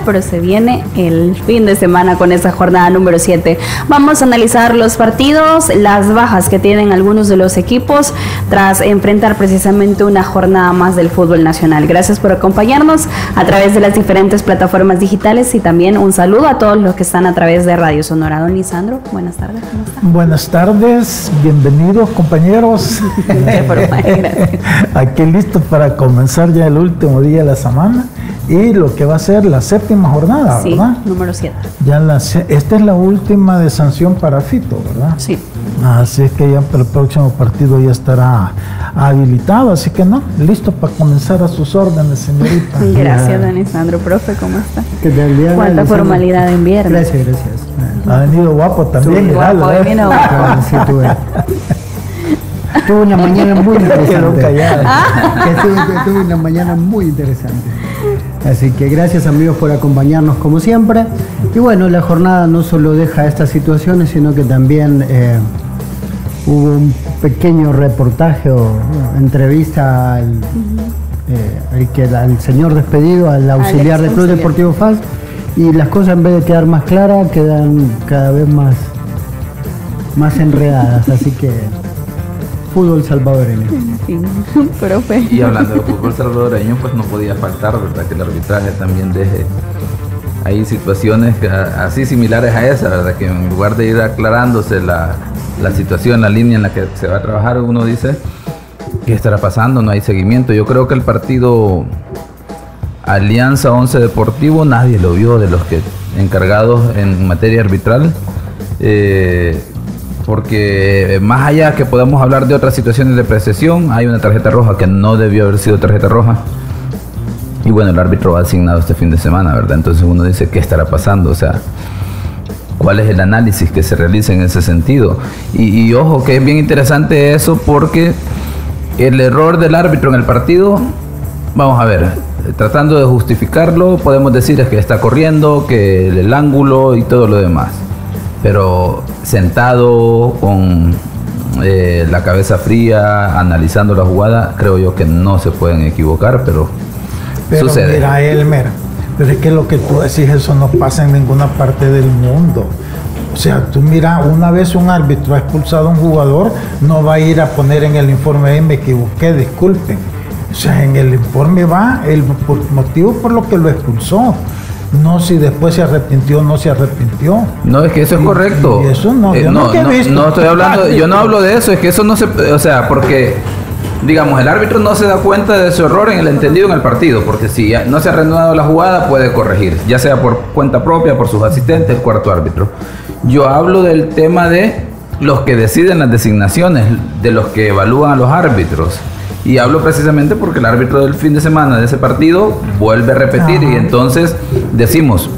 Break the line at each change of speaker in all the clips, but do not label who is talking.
Pero se viene el fin de semana con esa jornada número 7. Vamos a analizar los partidos, las bajas que tienen algunos de los equipos tras enfrentar precisamente una jornada más del fútbol nacional. Gracias por acompañarnos a través de las diferentes plataformas digitales y también un saludo a todos los que están a través de Radio Sonora. Don Lisandro, buenas tardes.
Buenas tardes, bienvenidos compañeros. Aquí listos para comenzar ya el último día de la semana y lo que va a ser la séptima jornada,
sí,
¿verdad?
número 7.
Ya la, esta es la última de sanción para Fito, ¿verdad?
Sí.
Así es que ya para el próximo partido ya estará habilitado, así que no, listo para comenzar a sus órdenes, señorita.
Gracias, don Alessandro. Profe, ¿cómo está? ¿Cuánta formalidad en viernes?
Gracias, gracias. Ha venido guapo también.
Sí, guapo,
¿eh?
vino guapo.
Sí, tuve. una mañana muy interesante. tuve, tuve una mañana muy interesante. Así que gracias amigos por acompañarnos como siempre. Y bueno, la jornada no solo deja estas situaciones, sino que también eh, hubo un pequeño reportaje o entrevista al, eh, que, al señor despedido, al auxiliar del Club Deportivo FAS. Y las cosas en vez de quedar más claras, quedan cada vez más, más enredadas. Así que fútbol salvadoreño.
profe.
Y hablando de fútbol salvadoreño, pues no podía faltar, ¿verdad? Que el arbitraje también deje hay situaciones así similares a esa, ¿verdad? Que en lugar de ir aclarándose la, la, situación, la línea en la que se va a trabajar, uno dice, ¿qué estará pasando? No hay seguimiento. Yo creo que el partido Alianza 11 Deportivo, nadie lo vio de los que encargados en materia arbitral. Eh, porque más allá que podamos hablar de otras situaciones de precesión, hay una tarjeta roja que no debió haber sido tarjeta roja. Y bueno, el árbitro ha asignado este fin de semana, ¿verdad? Entonces uno dice, ¿qué estará pasando? O sea, ¿cuál es el análisis que se realiza en ese sentido? Y, y ojo, que es bien interesante eso porque el error del árbitro en el partido, vamos a ver, tratando de justificarlo, podemos decir es que está corriendo, que el ángulo y todo lo demás pero sentado con eh, la cabeza fría, analizando la jugada, creo yo que no se pueden equivocar, pero,
pero
sucede.
Mira, Elmer, pero es que lo que tú decís, eso no pasa en ninguna parte del mundo. O sea, tú mira, una vez un árbitro ha expulsado a un jugador, no va a ir a poner en el informe, me equivoqué, disculpen. O sea, en el informe va el motivo por lo que lo expulsó no si después se arrepintió o no se arrepintió.
No, es que eso es correcto.
eso no,
eh,
yo
no,
no, visto.
no, estoy hablando, yo no hablo de eso, es que eso no se, o sea, porque digamos, el árbitro no se da cuenta de su error en el entendido en el partido, porque si no se ha reanudado la jugada puede corregir, ya sea por cuenta propia, por sus asistentes, el cuarto árbitro. Yo hablo del tema de los que deciden las designaciones, de los que evalúan a los árbitros. Y hablo precisamente porque el árbitro del fin de semana de ese partido vuelve a repetir y entonces decimos,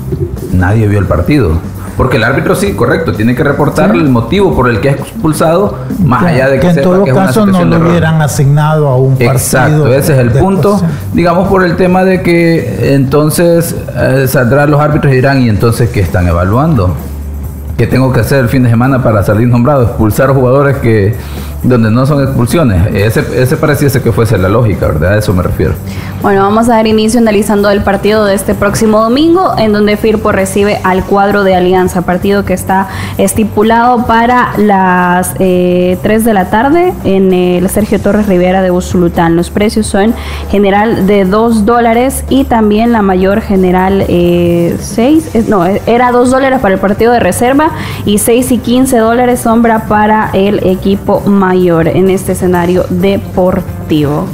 nadie vio el partido. Porque el árbitro sí, correcto, tiene que reportar el motivo por el que es expulsado, más allá de que,
en todo caso no lo hubieran asignado a un partido.
Exacto, ese es el punto. Digamos por el tema de que entonces eh, saldrán los árbitros y dirán, ¿y entonces qué están evaluando? ¿Qué tengo que hacer el fin de semana para salir nombrado? Expulsar jugadores que donde no son expulsiones. Ese, ese pareciese que fuese la lógica, ¿verdad? A eso me refiero.
Bueno, vamos a dar inicio analizando el partido de este próximo domingo, en donde Firpo recibe al cuadro de Alianza, partido que está estipulado para las eh, 3 de la tarde en el Sergio Torres Rivera de Usulután. Los precios son general de 2 dólares y también la mayor general 6, eh, no, era 2 dólares para el partido de reserva y 6 y 15 dólares sombra para el equipo mayor en este escenario deportivo.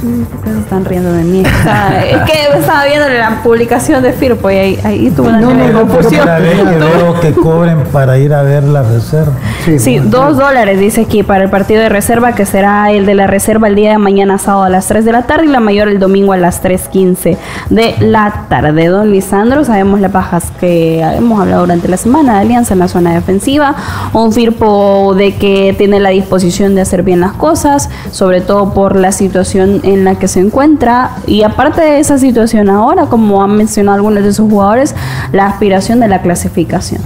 ¿Por qué se están riendo de mí? es que estaba viendo la publicación de Firpo y ahí, tuve una no, no, confusión.
que veo que cobren para ir a ver la reserva.
Sí, dos dólares dice aquí para el partido de reserva que será el de la reserva el día de mañana sábado a las 3 de la tarde y la mayor el domingo a las 3.15 de la tarde. Don Lisandro, sabemos las bajas que hemos hablado durante la semana de Alianza en la zona defensiva, un Firpo de que tiene la disposición de hacer bien las cosas, sobre todo por la situación en la que se encuentra. Y aparte de esa situación ahora, como han mencionado algunos de sus jugadores, la aspiración de la clasificación.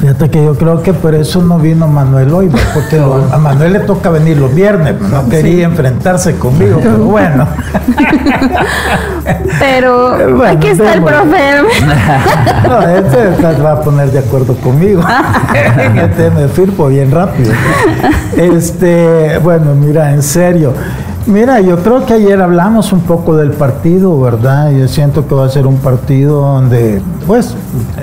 Fíjate que yo creo que por eso no vino Manuel hoy, porque a Manuel le toca venir los viernes, no quería enfrentarse conmigo, pero bueno.
pero aquí está el profe.
no, este va a poner de acuerdo conmigo tema de Firpo bien rápido. Este, bueno, mira, en serio. Mira, yo creo que ayer hablamos un poco del partido, ¿verdad? Yo siento que va a ser un partido donde, pues,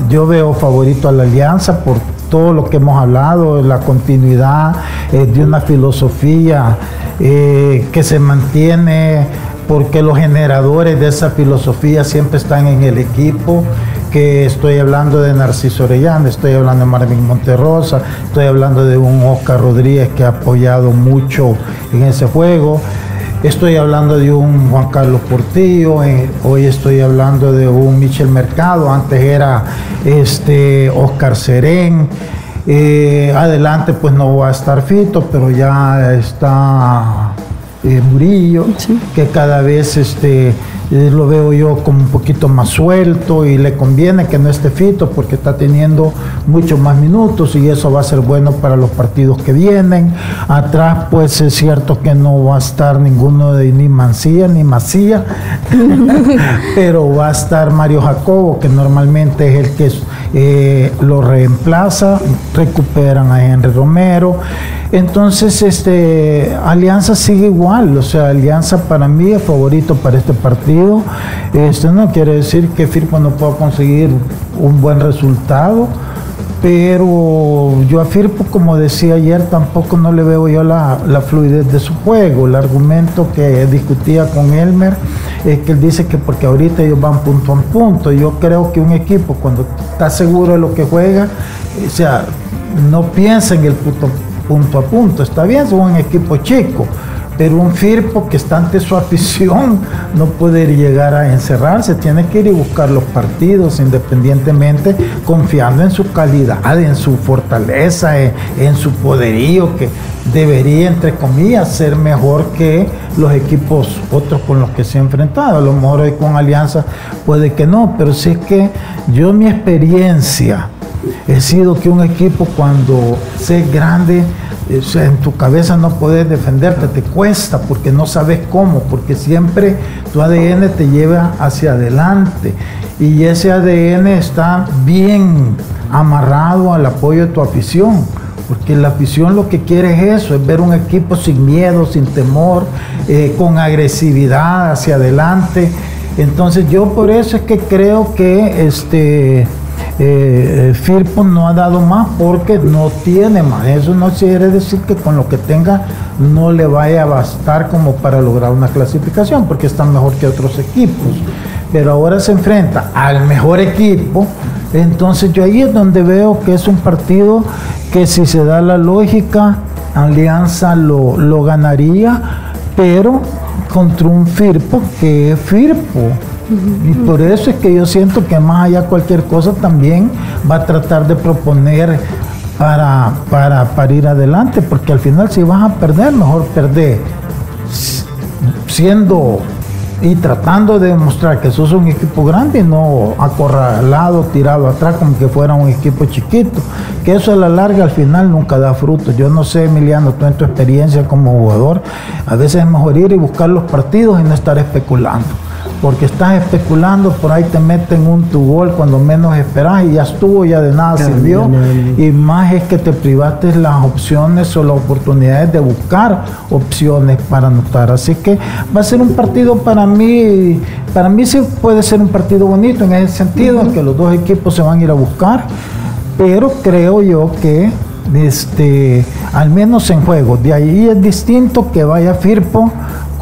yo veo favorito a la Alianza por todo lo que hemos hablado, la continuidad eh, de una filosofía eh, que se mantiene porque los generadores de esa filosofía siempre están en el equipo que estoy hablando de Narciso Orellana, estoy hablando de Marvin Monterrosa, estoy hablando de un Oscar Rodríguez que ha apoyado mucho en ese juego. Estoy hablando de un Juan Carlos Portillo, eh, hoy estoy hablando de un Michel Mercado, antes era este Oscar Serén. Eh, adelante pues no va a estar Fito, pero ya está eh, Murillo, que cada vez este, lo veo yo como un poquito más suelto y le conviene que no esté fito porque está teniendo muchos más minutos y eso va a ser bueno para los partidos que vienen. Atrás pues es cierto que no va a estar ninguno de ni Mancilla ni Macía, pero va a estar Mario Jacobo que normalmente es el que eh, lo reemplaza, recuperan a Henry Romero. Entonces, este, Alianza sigue igual, o sea, Alianza para mí es favorito para este partido. Esto no quiere decir que Firpo no pueda conseguir un buen resultado, pero yo a Firpo, como decía ayer, tampoco no le veo yo la, la fluidez de su juego. El argumento que discutía con Elmer es que él dice que porque ahorita ellos van punto a punto. Yo creo que un equipo cuando está seguro de lo que juega, o sea, no piensa en el punto punto a punto. Está bien, son un equipo chico, pero un Firpo que está ante su afición no puede llegar a encerrarse, tiene que ir y buscar los partidos independientemente, confiando en su calidad, en su fortaleza, en, su poderío, que debería, entre comillas, ser mejor que los equipos otros con los que se ha enfrentado. A lo mejor hoy con Alianza puede que no, pero si es que yo mi experiencia, he sido que un equipo cuando se grande, eh, en tu cabeza no puedes defenderte, te cuesta porque no sabes cómo, porque siempre tu ADN te lleva hacia adelante y ese ADN está bien amarrado al apoyo de tu afición. Porque la afición lo que quiere es eso, es ver un equipo sin miedo, sin temor, eh, con agresividad hacia adelante. Entonces yo por eso es que creo que este, eh, Firpo no ha dado más porque no tiene más. Eso no quiere decir que con lo que tenga no le vaya a bastar como para lograr una clasificación, porque está mejor que otros equipos. Pero ahora se enfrenta al mejor equipo. Entonces yo ahí es donde veo que es un partido que si se da la lógica, Alianza lo, lo ganaría, pero contra un Firpo que es Firpo y por eso es que yo siento que más allá cualquier cosa también va a tratar de proponer para, para, para ir adelante, porque al final si vas a perder, mejor perder siendo y tratando de demostrar que sos un equipo grande y no acorralado, tirado atrás como que fuera un equipo chiquito. Que eso a la larga al final nunca da fruto. Yo no sé, Emiliano, tú en tu experiencia como jugador, a veces es mejor ir y buscar los partidos y no estar especulando porque estás especulando, por ahí te meten un tu gol cuando menos esperas y ya estuvo, ya de nada sirvió. Y más es que te privaste las opciones o las oportunidades de buscar opciones para anotar. Así que va a ser un partido para mí, para mí sí puede ser un partido bonito en ese sentido, en que los dos equipos se van a ir a buscar, pero creo yo que este, al menos en juego. De ahí es distinto que vaya Firpo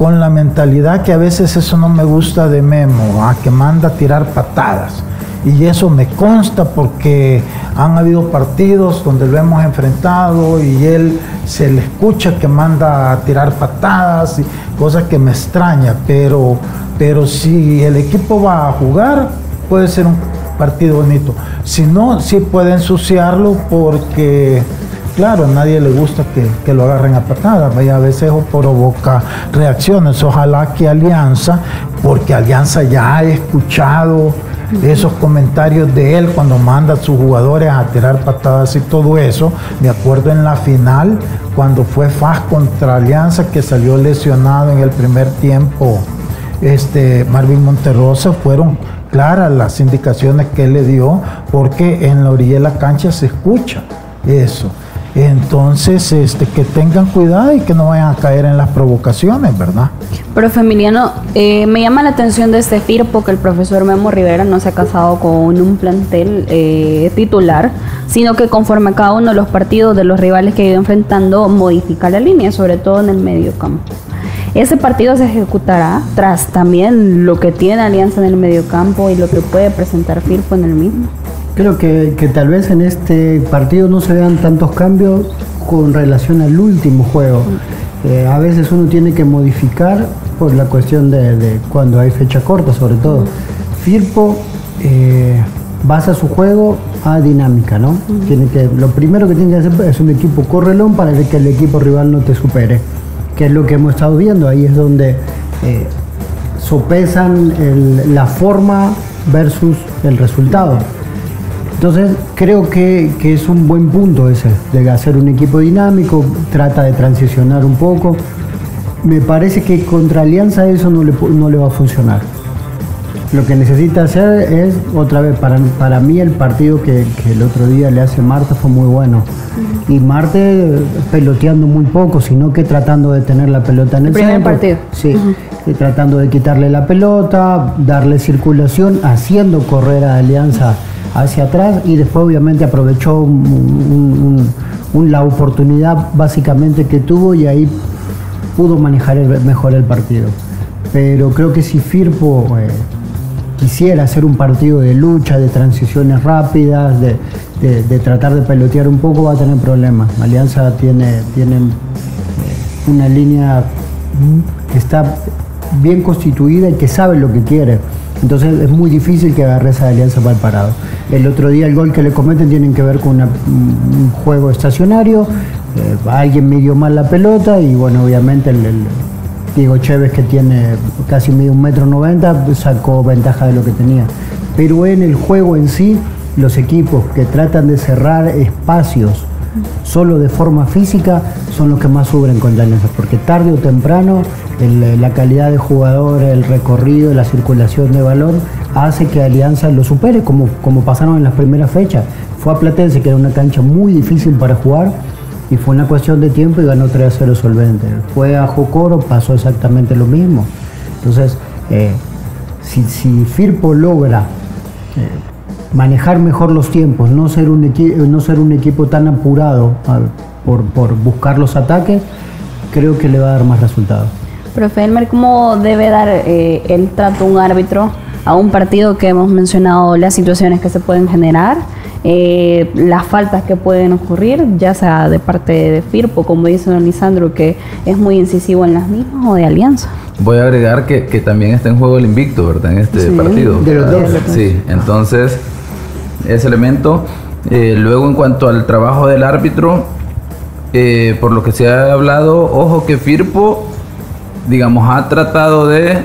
con la mentalidad que a veces eso no me gusta de Memo, que manda a tirar patadas. Y eso me consta porque han habido partidos donde lo hemos enfrentado y él se le escucha que manda a tirar patadas y cosas que me extraña, pero, pero si el equipo va a jugar, puede ser un partido bonito. Si no, sí puede ensuciarlo porque claro, a nadie le gusta que, lo agarren a patadas, a veces eso provoca reacciones. Ojalá que Alianza, porque Alianza ya ha escuchado esos comentarios de él cuando manda a sus jugadores a tirar patadas y todo eso. Me acuerdo en la final, cuando fue FAS contra Alianza, que salió lesionado en el primer tiempo, este Marvin Monterrosa, fueron claras las indicaciones que él le dio, porque en la orilla de la cancha se escucha eso. Entonces, este, que tengan cuidado y que no vayan a caer en las provocaciones, ¿verdad?
Profe Emiliano, eh, me llama la atención de este FIRPO que el profesor Memo Rivera no se ha casado con un plantel eh, titular, sino que conforme a cada uno de los partidos de los rivales que ha ido enfrentando, modifica la línea, sobre todo en el medio campo. Ese partido se ejecutará tras también lo que tiene Alianza en el medio campo y lo que puede presentar FIRPO en el mismo.
Creo que, tal vez en este partido no se vean tantos cambios con relación al último juego. Eh, a veces uno tiene que modificar por la cuestión de, cuando hay fecha corta, sobre todo. Firpo eh, basa su juego a dinámica, ¿no? Tiene que, lo primero que tiene que hacer es un equipo correlón para que el equipo rival no te supere, que es lo que hemos estado viendo. Ahí es donde eh, sopesan la forma versus el resultado. Entonces creo que, es un buen punto ese, de hacer un equipo dinámico, trata de transicionar un poco. Me parece que contra Alianza eso no le, no le va a funcionar. Lo que necesita hacer es, otra vez, para, para mí el partido que, el otro día le hace Marta fue muy bueno. Y Marte peloteando muy poco, sino que tratando de tener la pelota en el,
primer partido.
Sí, tratando de quitarle la pelota, darle circulación, haciendo correr a Alianza hacia atrás y después obviamente aprovechó la oportunidad básicamente que tuvo y ahí pudo manejar mejor el partido. Pero creo que si Firpo eh, quisiera hacer un partido de lucha, de transiciones rápidas, de, tratar de pelotear un poco, va a tener problemas. Alianza tiene, tiene eh, una línea que está bien constituida y que sabe lo que quiere. Entonces es muy difícil que agarre esa alianza mal parado. El otro día el gol que le cometen tienen que ver con un juego estacionario, eh, alguien midió mal la pelota y bueno, obviamente el, Diego Chévez que tiene casi medio un metro noventa sacó ventaja de lo que tenía. Pero en el juego en sí, los equipos que tratan de cerrar espacios solo de forma física son los que más sufren con la alianza, porque tarde o temprano la calidad de jugador, el recorrido, la circulación de balón hace que Alianza lo supere, como, como pasaron en las primeras fechas. Fue a Platense, que era una cancha muy difícil para jugar, y fue una cuestión de tiempo y ganó 3 a 0 solvente. Fue a Jocoro, pasó exactamente lo mismo. Entonces, eh, si, Firpo logra eh, manejar mejor los tiempos, no ser un, no ser un equipo tan apurado por, por buscar los ataques, creo que le va a dar más resultados.
Profe Elmer, ¿cómo debe dar eh, el trato un árbitro a un partido que hemos mencionado las situaciones que se pueden generar, eh, las faltas que pueden ocurrir, ya sea de parte de Firpo, como dice don Lisandro, que es muy incisivo en las mismas, o de Alianza?
Voy a agregar que, también está en juego el invicto, ¿verdad? En este partido.
De los dos.
Sí, entonces, ese elemento. Eh, luego, en cuanto al trabajo del árbitro, por lo que se ha hablado, ojo que Firpo digamos, ha tratado de,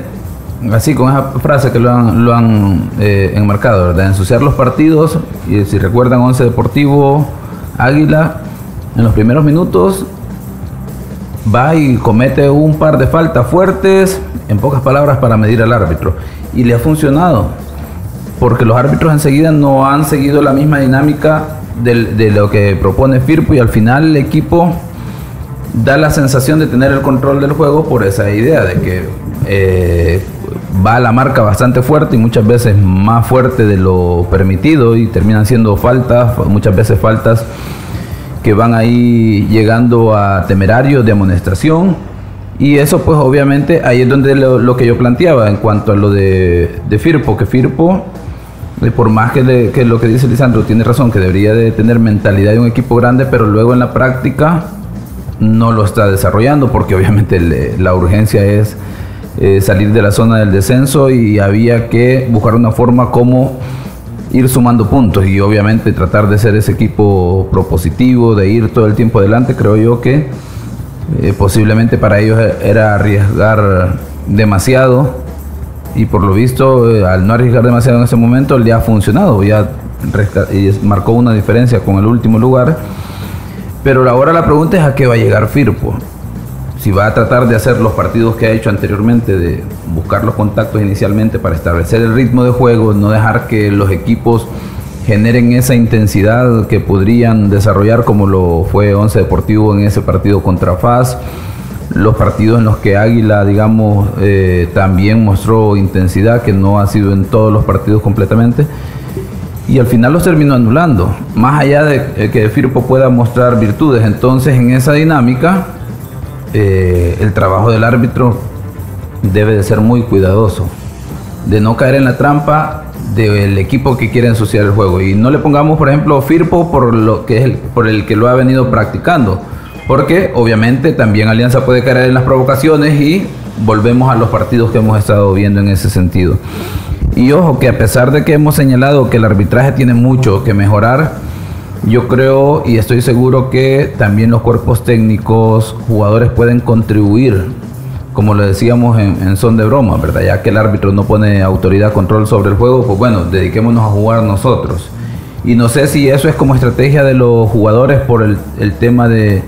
así con esa frase que lo han, lo han eh, enmarcado, ¿verdad? Ensuciar los partidos, y si recuerdan, Once Deportivo Águila, en los primeros minutos va y comete un par de faltas fuertes, en pocas palabras, para medir al árbitro. Y le ha funcionado, porque los árbitros enseguida no han seguido la misma dinámica de, de lo que propone Firpo y al final el equipo da la sensación de tener el control del juego por esa idea de que eh, va la marca bastante fuerte y muchas veces más fuerte de lo permitido y terminan siendo faltas, muchas veces faltas que van ahí llegando a temerarios de amonestación. Y eso pues obviamente ahí es donde lo, que yo planteaba en cuanto a lo de, Firpo, que Firpo, eh, por más que, que, lo que dice Lisandro tiene razón, que debería de tener mentalidad de un equipo grande, pero luego en la práctica no lo está desarrollando porque obviamente la urgencia es eh, salir de la zona del descenso y había que buscar una forma como ir sumando puntos y obviamente tratar de ser ese equipo propositivo, de ir todo el tiempo adelante, creo yo que eh, posiblemente para ellos era arriesgar demasiado y por lo visto eh, al no arriesgar demasiado en ese momento le ha funcionado, ya marcó una diferencia con el último lugar, pero ahora la pregunta es a qué va a llegar Firpo. Si va a tratar de hacer los partidos que ha hecho anteriormente, de buscar los contactos inicialmente para establecer el ritmo de juego, no dejar que los equipos generen esa intensidad que podrían desarrollar como lo fue Once Deportivo en ese partido contra FAS, los partidos en los que Águila, digamos, eh, también mostró intensidad, que no ha sido en todos los partidos completamente, y al final los terminó anulando, más allá de que Firpo pueda mostrar virtudes, entonces en esa dinámica eh, el trabajo del árbitro debe de ser muy cuidadoso, de no caer en la trampa del equipo que quiere ensuciar el juego. Y no le pongamos, por ejemplo, Firpo por, lo que es el, por el que lo ha venido practicando. Porque obviamente también Alianza puede caer en las provocaciones y volvemos a los partidos que hemos estado viendo en ese sentido. Y ojo que a pesar de que hemos señalado que el arbitraje tiene mucho que mejorar, yo creo y estoy seguro que también los cuerpos técnicos, jugadores pueden contribuir como lo decíamos en, son de broma, ¿verdad? Ya que el árbitro no pone autoridad, control sobre el juego, pues bueno, dediquémonos a jugar nosotros. Y no sé si eso es como estrategia de los jugadores por el, tema de,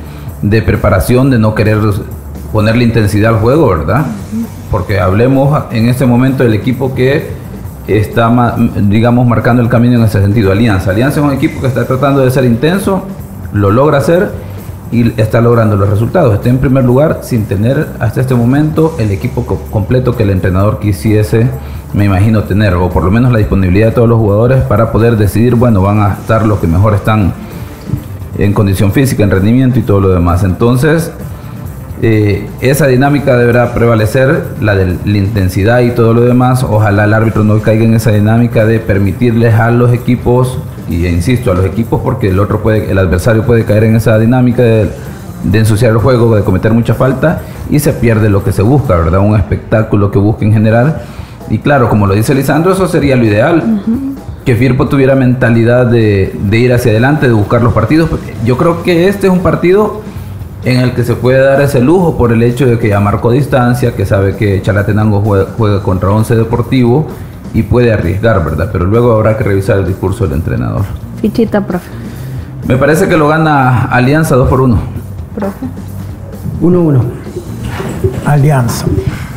preparación, de no querer ponerle intensidad al juego, ¿verdad? Porque hablemos en este momento del equipo que está, digamos, marcando el camino en ese sentido. Alianza. Alianza es un equipo que está tratando de ser intenso, lo logra hacer y está logrando los resultados. Está en primer lugar sin tener hasta este momento el equipo completo que el entrenador quisiese, me imagino, tener, o por lo menos la disponibilidad de todos los jugadores para poder decidir, bueno, van a estar los que mejor están en condición física, en rendimiento y todo lo demás. Entonces, eh, esa dinámica deberá prevalecer, la de la intensidad y todo lo demás. Ojalá el árbitro no caiga en esa dinámica de permitirles a los equipos y insisto, a los equipos porque el otro puede, el adversario puede caer en esa dinámica de, ensuciar el juego, de cometer mucha falta y se pierde lo que se busca, ¿verdad? Un espectáculo que busca en general. Y claro, como lo dice Lisandro, eso sería lo ideal. Que Firpo tuviera mentalidad de, ir hacia adelante, de buscar los partidos. yo creo que este es un partido en el que se puede dar ese lujo por el hecho de que ya marcó distancia, que sabe que Chalatenango juega, juega contra Once Deportivo y puede arriesgar, ¿verdad? Pero luego habrá que revisar el discurso del entrenador.
Fichita, profe.
Me parece que lo gana Alianza 2 por 1.
Profe.
1-1.
Alianza.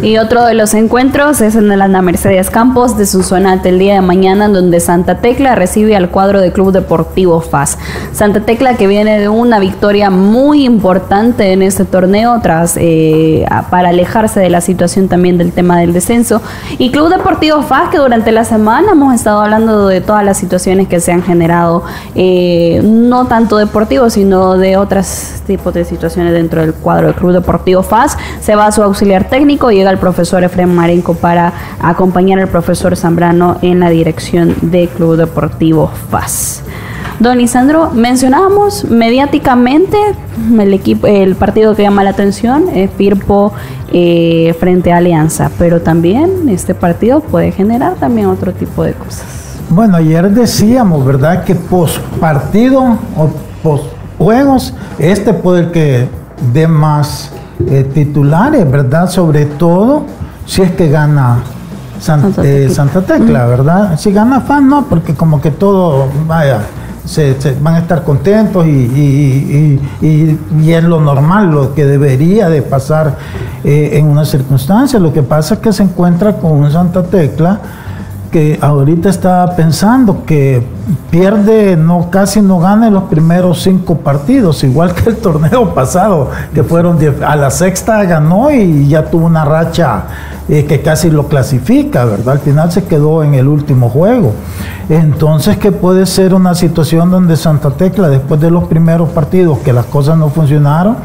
Y otro de los encuentros es en el Ana Mercedes Campos de Susonate el día de mañana, donde Santa Tecla recibe al cuadro de Club Deportivo FAS. Santa Tecla que viene de una victoria muy importante en este torneo tras eh, para alejarse de la situación también del tema del descenso. Y Club Deportivo FAS que durante la semana hemos estado hablando de todas las situaciones que se han generado, eh, no tanto deportivos, sino de otros tipos de situaciones dentro del cuadro del Club Deportivo FAS. Se va a su auxiliar técnico, llega el profesor Efrem Marenco para acompañar al profesor Zambrano en la dirección de Club Deportivo FAS. Don Lisandro, mencionábamos mediáticamente el equipo, el partido que llama la atención, es Firpo eh, frente a Alianza, pero también este partido puede generar también otro tipo de cosas.
Bueno, ayer decíamos, ¿verdad? Que post partido o post juegos, este puede que dé más eh, titulares, ¿verdad? Sobre todo si es que gana eh, Santa, Tecla, ¿verdad? Si gana FAN, no, porque como que todo, vaya, se, van a estar contentos y, es lo normal, lo que debería de pasar eh, en una circunstancia. Lo que pasa es que se encuentra con un Santa Tecla que ahorita está pensando que pierde, no casi no gana en los primeros cinco partidos, igual que el torneo pasado, que fueron a la sexta ganó y ya tuvo una racha eh, que casi lo clasifica, ¿verdad? Al final se quedó en el último juego. Entonces, que puede ser una situación donde Santa Tecla, después de los primeros partidos que las cosas no funcionaron,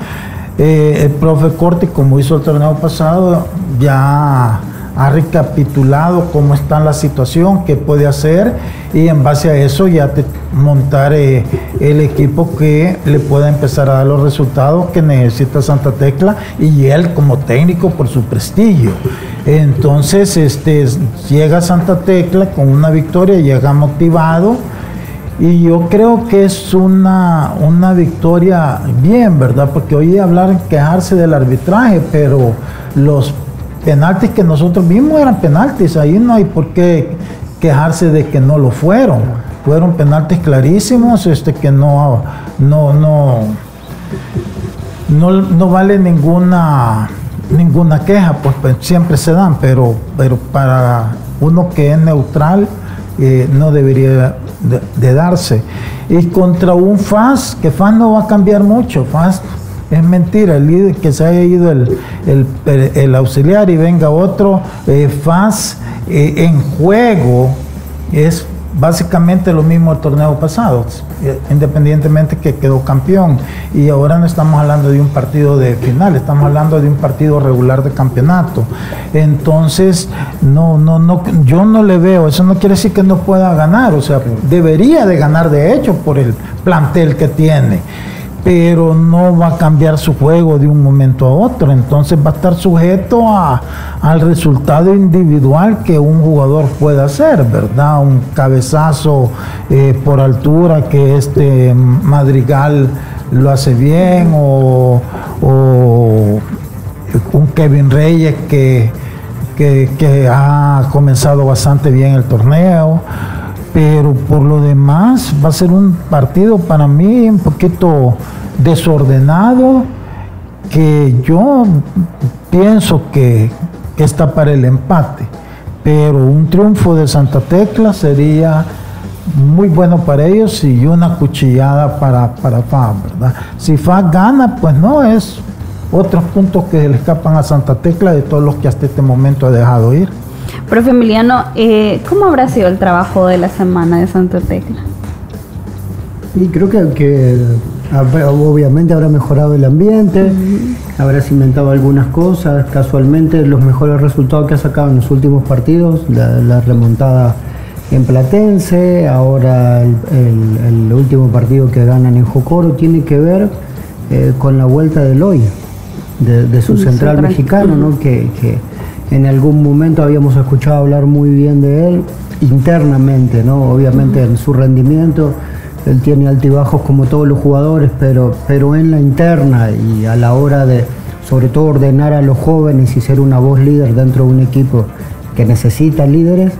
eh, el profe Corti, como hizo el torneo pasado, ya ha recapitulado cómo está la situación, qué puede hacer y en base a eso ya te montar eh, el equipo que le pueda empezar a dar los resultados que necesita Santa Tecla y él como técnico por su prestigio. Entonces este, llega Santa Tecla con una victoria, llega motivado y yo creo que es una, una victoria bien, ¿verdad? Porque oí hablar, quejarse del arbitraje, pero los penaltis que nosotros vimos eran penaltis, ahí no hay por qué quejarse de que no lo fueron. Fueron penaltis clarísimos, este que no, no, no, no, vale ninguna ninguna queja, pues, pues, siempre se dan, pero, pero para uno que es neutral eh, no debería de, darse. Y contra un FAS, que FAS no va a cambiar mucho, FAS es mentira, el líder que se haya ido el, auxiliar y venga otro, eh, FAS eh, en juego es básicamente lo mismo el torneo pasado, eh, independientemente que quedó campeón. Y ahora no estamos hablando de un partido de final, estamos hablando de un partido regular de campeonato. Entonces, no, no, no, yo no le veo, eso no quiere decir que no pueda ganar, o sea, debería de ganar de hecho por el plantel que tiene pero no va a cambiar su juego de un momento a otro, entonces va a estar sujeto al resultado individual que un jugador pueda hacer, ¿verdad? Un cabezazo eh, por altura que este Madrigal lo hace bien o, un Kevin Reyes que, que ha comenzado bastante bien el torneo pero por lo demás va a ser un partido para mí un poquito desordenado que yo pienso que, está para el empate, pero un triunfo de Santa Tecla sería muy bueno para ellos y una cuchillada para, para FA, ¿verdad? Si FA gana, pues no es otros puntos que le escapan a Santa Tecla de todos los que hasta este momento ha dejado ir.
Profe Emiliano, eh, ¿cómo habrá sido el trabajo de la semana de Santa Tecla?
Y creo que, obviamente habrá mejorado el ambiente, habrá cimentado algunas cosas, casualmente los mejores resultados que ha sacado en los últimos partidos, la, remontada en Platense, ahora el, último partido que ganan en Jocoro tiene que ver eh, con la vuelta de Loy, de, su central mexicano, ¿no? que en algún momento habíamos escuchado hablar muy bien de él internamente, ¿no? Obviamente en su rendimiento, él tiene altibajos como todos los jugadores, pero, pero en la interna y a la hora de, sobre todo, ordenar a los jóvenes y ser una voz líder dentro de un equipo que necesita líderes,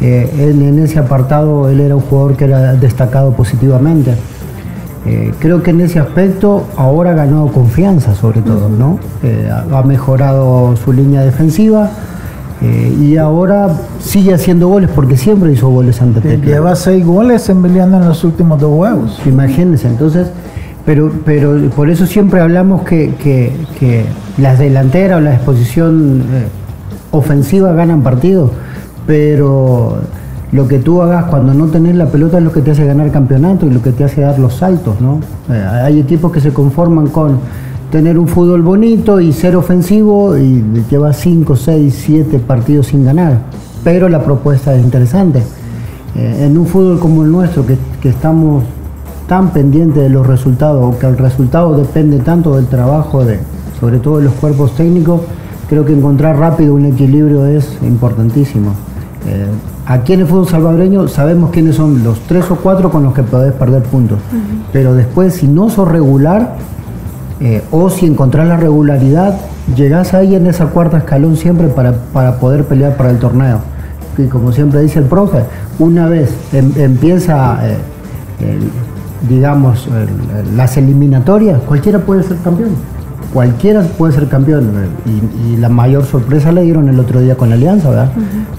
eh, en ese apartado él era un jugador que era destacado positivamente. Eh, creo que en ese aspecto ahora ha ganado confianza sobre todo, ¿no? Eh, ha mejorado su línea defensiva eh, y ahora sigue haciendo goles porque siempre hizo goles ante Tecla.
Lleva seis goles enviando en los últimos dos juegos.
Imagínense, entonces, pero, pero por eso siempre hablamos que, que las delanteras o la exposición ofensiva ganan partidos, pero lo que tú hagas cuando no tenés la pelota es lo que te hace ganar campeonato y lo que te hace dar los saltos, ¿no? Eh, hay equipos que se conforman con tener un fútbol bonito y ser ofensivo y lleva 5, 6, 7 partidos sin ganar. Pero la propuesta es interesante. Eh, en un fútbol como el nuestro, que, que estamos tan pendientes de los resultados, o que el resultado depende tanto del trabajo de, sobre todo de los cuerpos técnicos, creo que encontrar rápido un equilibrio es importantísimo. Eh, aquí en el fútbol salvadoreño sabemos quiénes son los tres o cuatro con los que podés perder puntos. Pero después, si no sos regular eh, o si encontrás la regularidad, llegás ahí en esa cuarta escalón siempre para, poder pelear para el torneo. Y como siempre dice el profe, una vez em, empieza, eh, digamos, las eliminatorias, cualquiera puede ser campeón cualquiera puede ser campeón y, la mayor sorpresa le dieron el otro día con la Alianza, ¿verdad?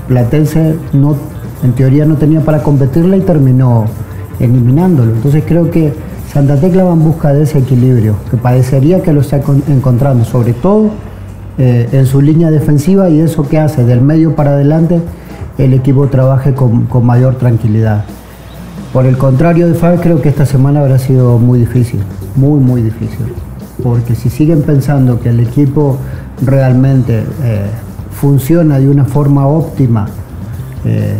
Platense no, en teoría no tenía para competirla y terminó eliminándolo. Entonces creo que Santa Tecla va en busca de ese equilibrio, que parecería que lo está encontrando, sobre todo eh, en su línea defensiva y eso que hace del medio para adelante el equipo trabaje con, con mayor tranquilidad. Por el contrario de Fabio, creo que esta semana habrá sido muy difícil, muy, muy difícil. Porque si siguen pensando que el equipo realmente eh, funciona de una forma óptima, eh,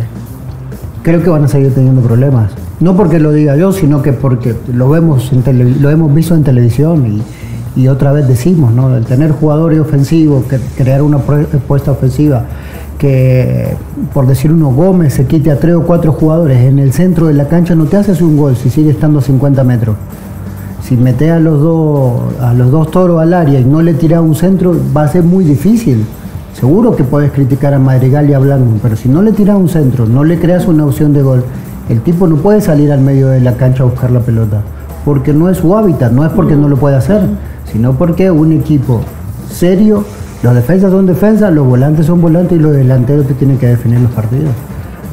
creo que van a seguir teniendo problemas. No porque lo diga yo, sino que porque lo vemos lo hemos visto en televisión y, otra vez decimos, ¿no? El tener jugadores ofensivos, crear una puesta ofensiva, que por decir uno Gómez se quite a tres o cuatro jugadores en el centro de la cancha, no te haces un gol si sigue estando a 50 metros. Si metes a los dos, a los dos toros al área y no le tiras un centro, va a ser muy difícil. Seguro que puedes criticar a Madrigal y a Blanco, pero si no le tiras un centro, no le creas una opción de gol, el tipo no puede salir al medio de la cancha a buscar la pelota, porque no es su hábitat, no es porque no lo puede hacer, sino porque un equipo serio, los defensas son defensas, los volantes son volantes y los delanteros te tienen que definir los partidos.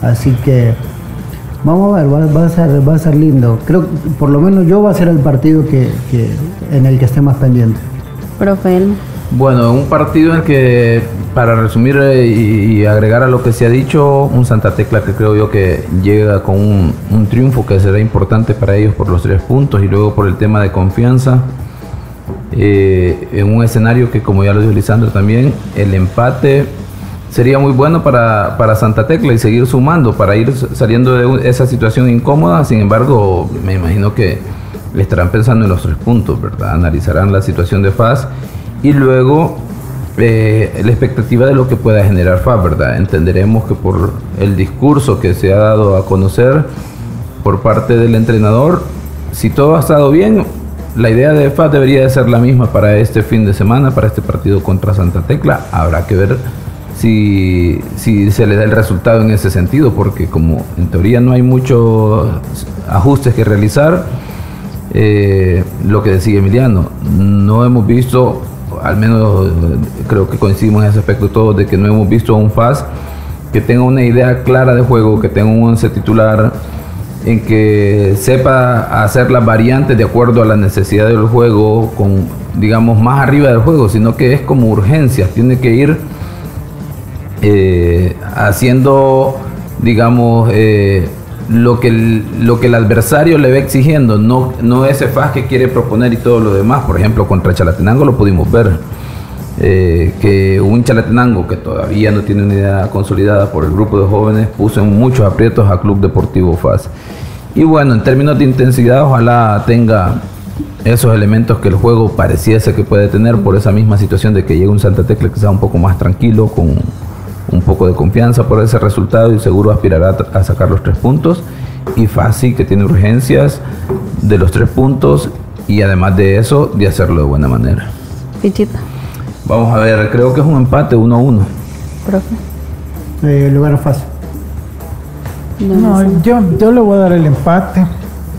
Así que vamos a ver, va, a, ser, va a ser lindo. Creo que por lo menos yo va a ser el partido que, en el que esté más pendiente.
Profe.
Bueno, un partido en el que para resumir eh, y, agregar a lo que se ha dicho, un Santa Tecla que creo yo que llega con un, triunfo que será importante para ellos por los tres puntos y luego por el tema de confianza. Eh, en un escenario que, como ya lo dijo Lisandro también, el empate sería muy bueno para, para, Santa Tecla y seguir sumando para ir saliendo de esa situación incómoda. Sin embargo, me imagino que estarán pensando en los tres puntos, ¿verdad? Analizarán la situación de FAS y luego eh, la expectativa de lo que pueda generar FAB, ¿verdad? Entenderemos que por el discurso que se ha dado a conocer por parte del entrenador, si todo ha estado bien, la idea de FAB debería de ser la misma para este fin de semana, para este partido contra Santa Tecla. Habrá que ver si, se le da el resultado en ese sentido, porque como en teoría no hay muchos ajustes que realizar, eh, lo que decía Emiliano, no hemos visto al menos eh, creo que coincidimos en ese aspecto todos, de que no hemos visto un FAS que tenga una idea clara de juego, que tenga un once titular, en que sepa hacer las variantes de acuerdo a la necesidad del juego, con digamos más arriba del juego, sino que es como urgencia, tiene que ir eh, haciendo, digamos, eh, lo que, el, lo que el adversario le va exigiendo, no, no ese FAS que quiere proponer y todo lo demás. Por ejemplo, contra Chalatenango lo pudimos ver. Eh, que un Chalatenango que todavía no tiene una idea consolidada por el grupo de jóvenes puso muchos aprietos a Club Deportivo FAS. Y bueno, en términos de intensidad, ojalá tenga esos elementos que el juego pareciese que puede tener por esa misma situación de que llegue un Santa Tecla que sea un poco más tranquilo, con un poco de confianza por ese resultado y seguro aspirará a sacar los tres puntos. Y Fácil, que tiene urgencias de los tres puntos y además de eso, de hacerlo de buena manera.
Fichita.
Vamos a ver, creo que es un empate 1-1.
Profe.
Eh, lugar fácil.
No, yo, yo le voy a dar el empate.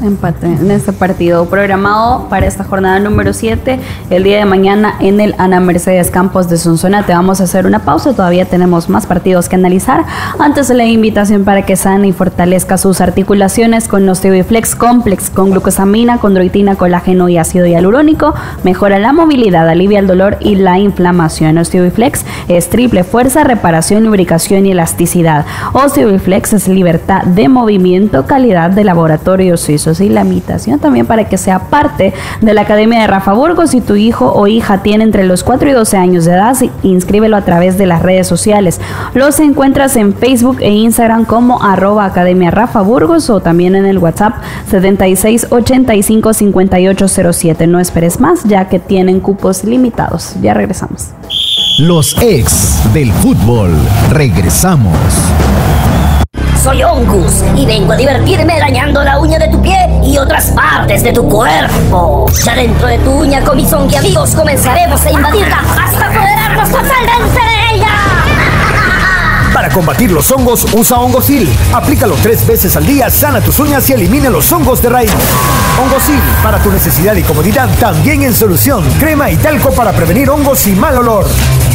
Empate en este partido programado para esta jornada número 7 el día de mañana en el Ana Mercedes Campos de Sonsonate. Vamos a hacer una pausa, todavía tenemos más partidos que analizar. Antes la invitación para que sane y fortalezca sus articulaciones con Osteobiflex Complex, con glucosamina, condroitina, colágeno y ácido hialurónico, mejora la movilidad, alivia el dolor y la inflamación. Osteobiflex es triple fuerza, reparación, lubricación y elasticidad. Osteobiflex es libertad de movimiento, calidad de laboratorio suizo y la invitación también para que sea parte de la Academia de Rafa Burgos. Si tu hijo o hija tiene entre los 4 y 12 años de edad, inscríbelo a través de las redes sociales. Los encuentras en Facebook e Instagram como arroba Academia Rafa Burgos o también en el WhatsApp 76855807. No esperes más ya que tienen cupos limitados. Ya regresamos.
Los ex del fútbol. Regresamos.
Soy Ongus y vengo a divertirme dañando la uña de tu pie y otras partes de tu cuerpo. Ya dentro de tu uña, con mis amigos, comenzaremos a invadirla hasta apoderarnos totalmente.
Para combatir los hongos, usa Hongosil. Aplícalo tres veces al día, sana tus uñas y elimina los hongos de raíz. Hongosil, para tu necesidad y comodidad, también en solución. Crema y talco para prevenir hongos y mal olor.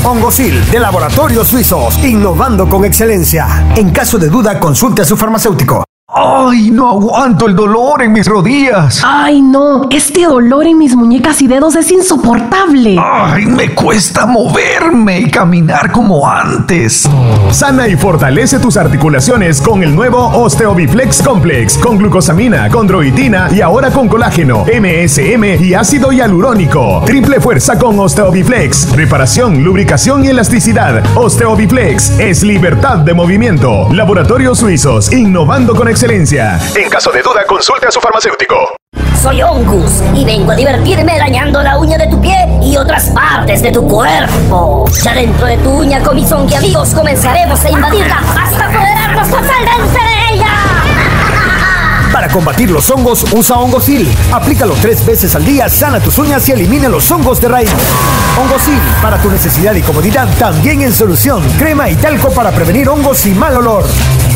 Hongosil, de Laboratorios Suizos, innovando con excelencia. En caso de duda, consulte a su farmacéutico.
¡Ay, no aguanto el dolor en mis rodillas!
¡Ay, no! Este dolor en mis muñecas y dedos es insoportable.
¡Ay, me cuesta moverme y caminar como antes!
Sana y fortalece tus articulaciones con el nuevo Osteobiflex Complex, con glucosamina, condroitina y ahora con colágeno, MSM y ácido hialurónico. Triple fuerza con Osteobiflex. Reparación, lubricación y elasticidad. Osteobiflex es libertad de movimiento. Laboratorios Suizos, innovando con excelencia. En caso de duda, consulte a su farmacéutico.
Soy Ongus y vengo a divertirme dañando la uña de tu pie y otras partes de tu cuerpo. Ya dentro de tu uña con mis amigos comenzaremos a invadirla hasta apoderarnos totalmente de ella.
Para combatir los hongos, usa Hongosil. Aplícalo tres veces al día, sana tus uñas y elimina los hongos de raíz. Hongosil, para tu necesidad y comodidad, también en solución. Crema y talco para prevenir hongos y mal olor.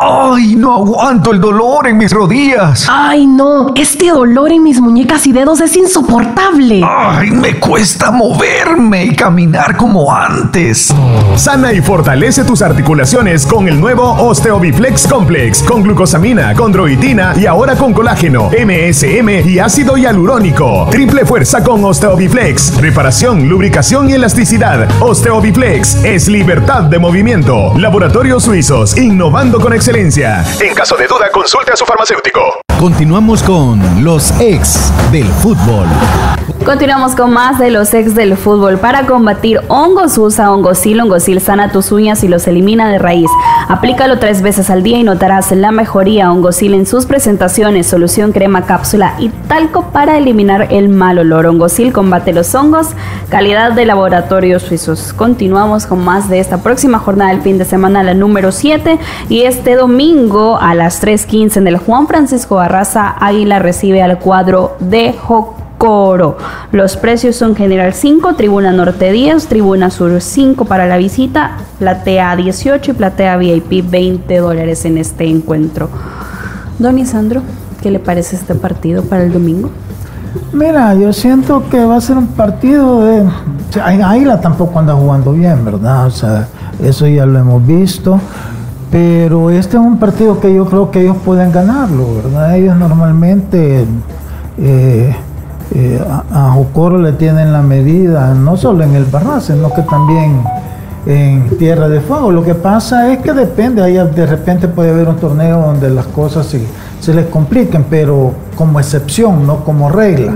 ¡Ay, no aguanto el dolor en mis rodillas!
¡Ay, no! Este dolor en mis muñecas y dedos es insoportable.
¡Ay, me cuesta moverme y caminar como antes!
Sana y fortalece tus articulaciones con el nuevo Osteobiflex Complex, con glucosamina, condroitina y ahora con colágeno, MSM y ácido hialurónico. Triple fuerza con Osteobiflex. Reparación, lubricación y elasticidad. Osteobiflex es libertad de movimiento. Laboratorios Suizos, innovando con excelencia. En caso de duda, consulte a su farmacéutico.
Continuamos con los ex del fútbol.
Continuamos con más de los ex del fútbol. Para combatir hongos, usa Hongosil. Hongosil sana tus uñas y los elimina de raíz. Aplícalo tres veces al día y notarás la mejoría. Hongosil en sus presentaciones, solución crema, cápsula y talco para eliminar el mal olor. Hongosil combate los hongos, calidad de laboratorios suizos. Continuamos con más de esta próxima jornada del fin de semana, la número 7. Y este domingo a las 3.15 en el Juan Francisco Barraza, Águila recibe al cuadro de Jocoro. Los precios son General 5, Tribuna Norte 10, Tribuna Sur 5 para la visita, Platea 18 y Platea VIP 20 dólares en este encuentro. Don Isandro, ¿qué le parece este partido para el domingo?
Mira, yo siento que va a ser un partido de... Águila tampoco anda jugando bien, ¿verdad? O sea, eso ya lo hemos visto. Pero este es un partido que yo creo que ellos pueden ganarlo, ¿verdad? Ellos normalmente eh, eh, a, a Jocoro le tienen la medida, no solo en el Barra, sino que también en Tierra de Fuego. Lo que pasa es que depende, ahí de repente puede haber un torneo donde las cosas se, se les compliquen, pero como excepción, no como regla.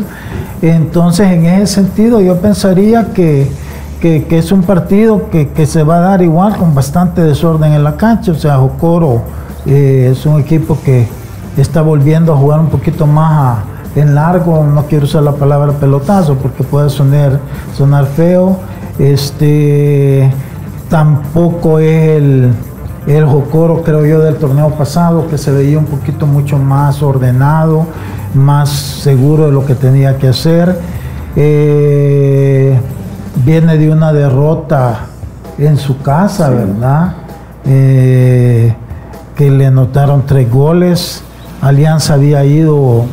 Entonces, en ese sentido, yo pensaría que, que, es un partido que, que se va a dar igual con bastante desorden en la cancha. O sea, Jocoro eh, es un equipo que está volviendo a jugar un poquito más en largo. No quiero usar la palabra pelotazo porque puede sonar, sonar feo. Este tampoco es el, el Jocoro, creo yo, del torneo pasado, que se veía un poquito mucho más ordenado, más seguro de lo que tenía que hacer. Eh, viene de una derrota en su casa, ¿verdad? Eh, que le anotaron tres goles. Alianza había ido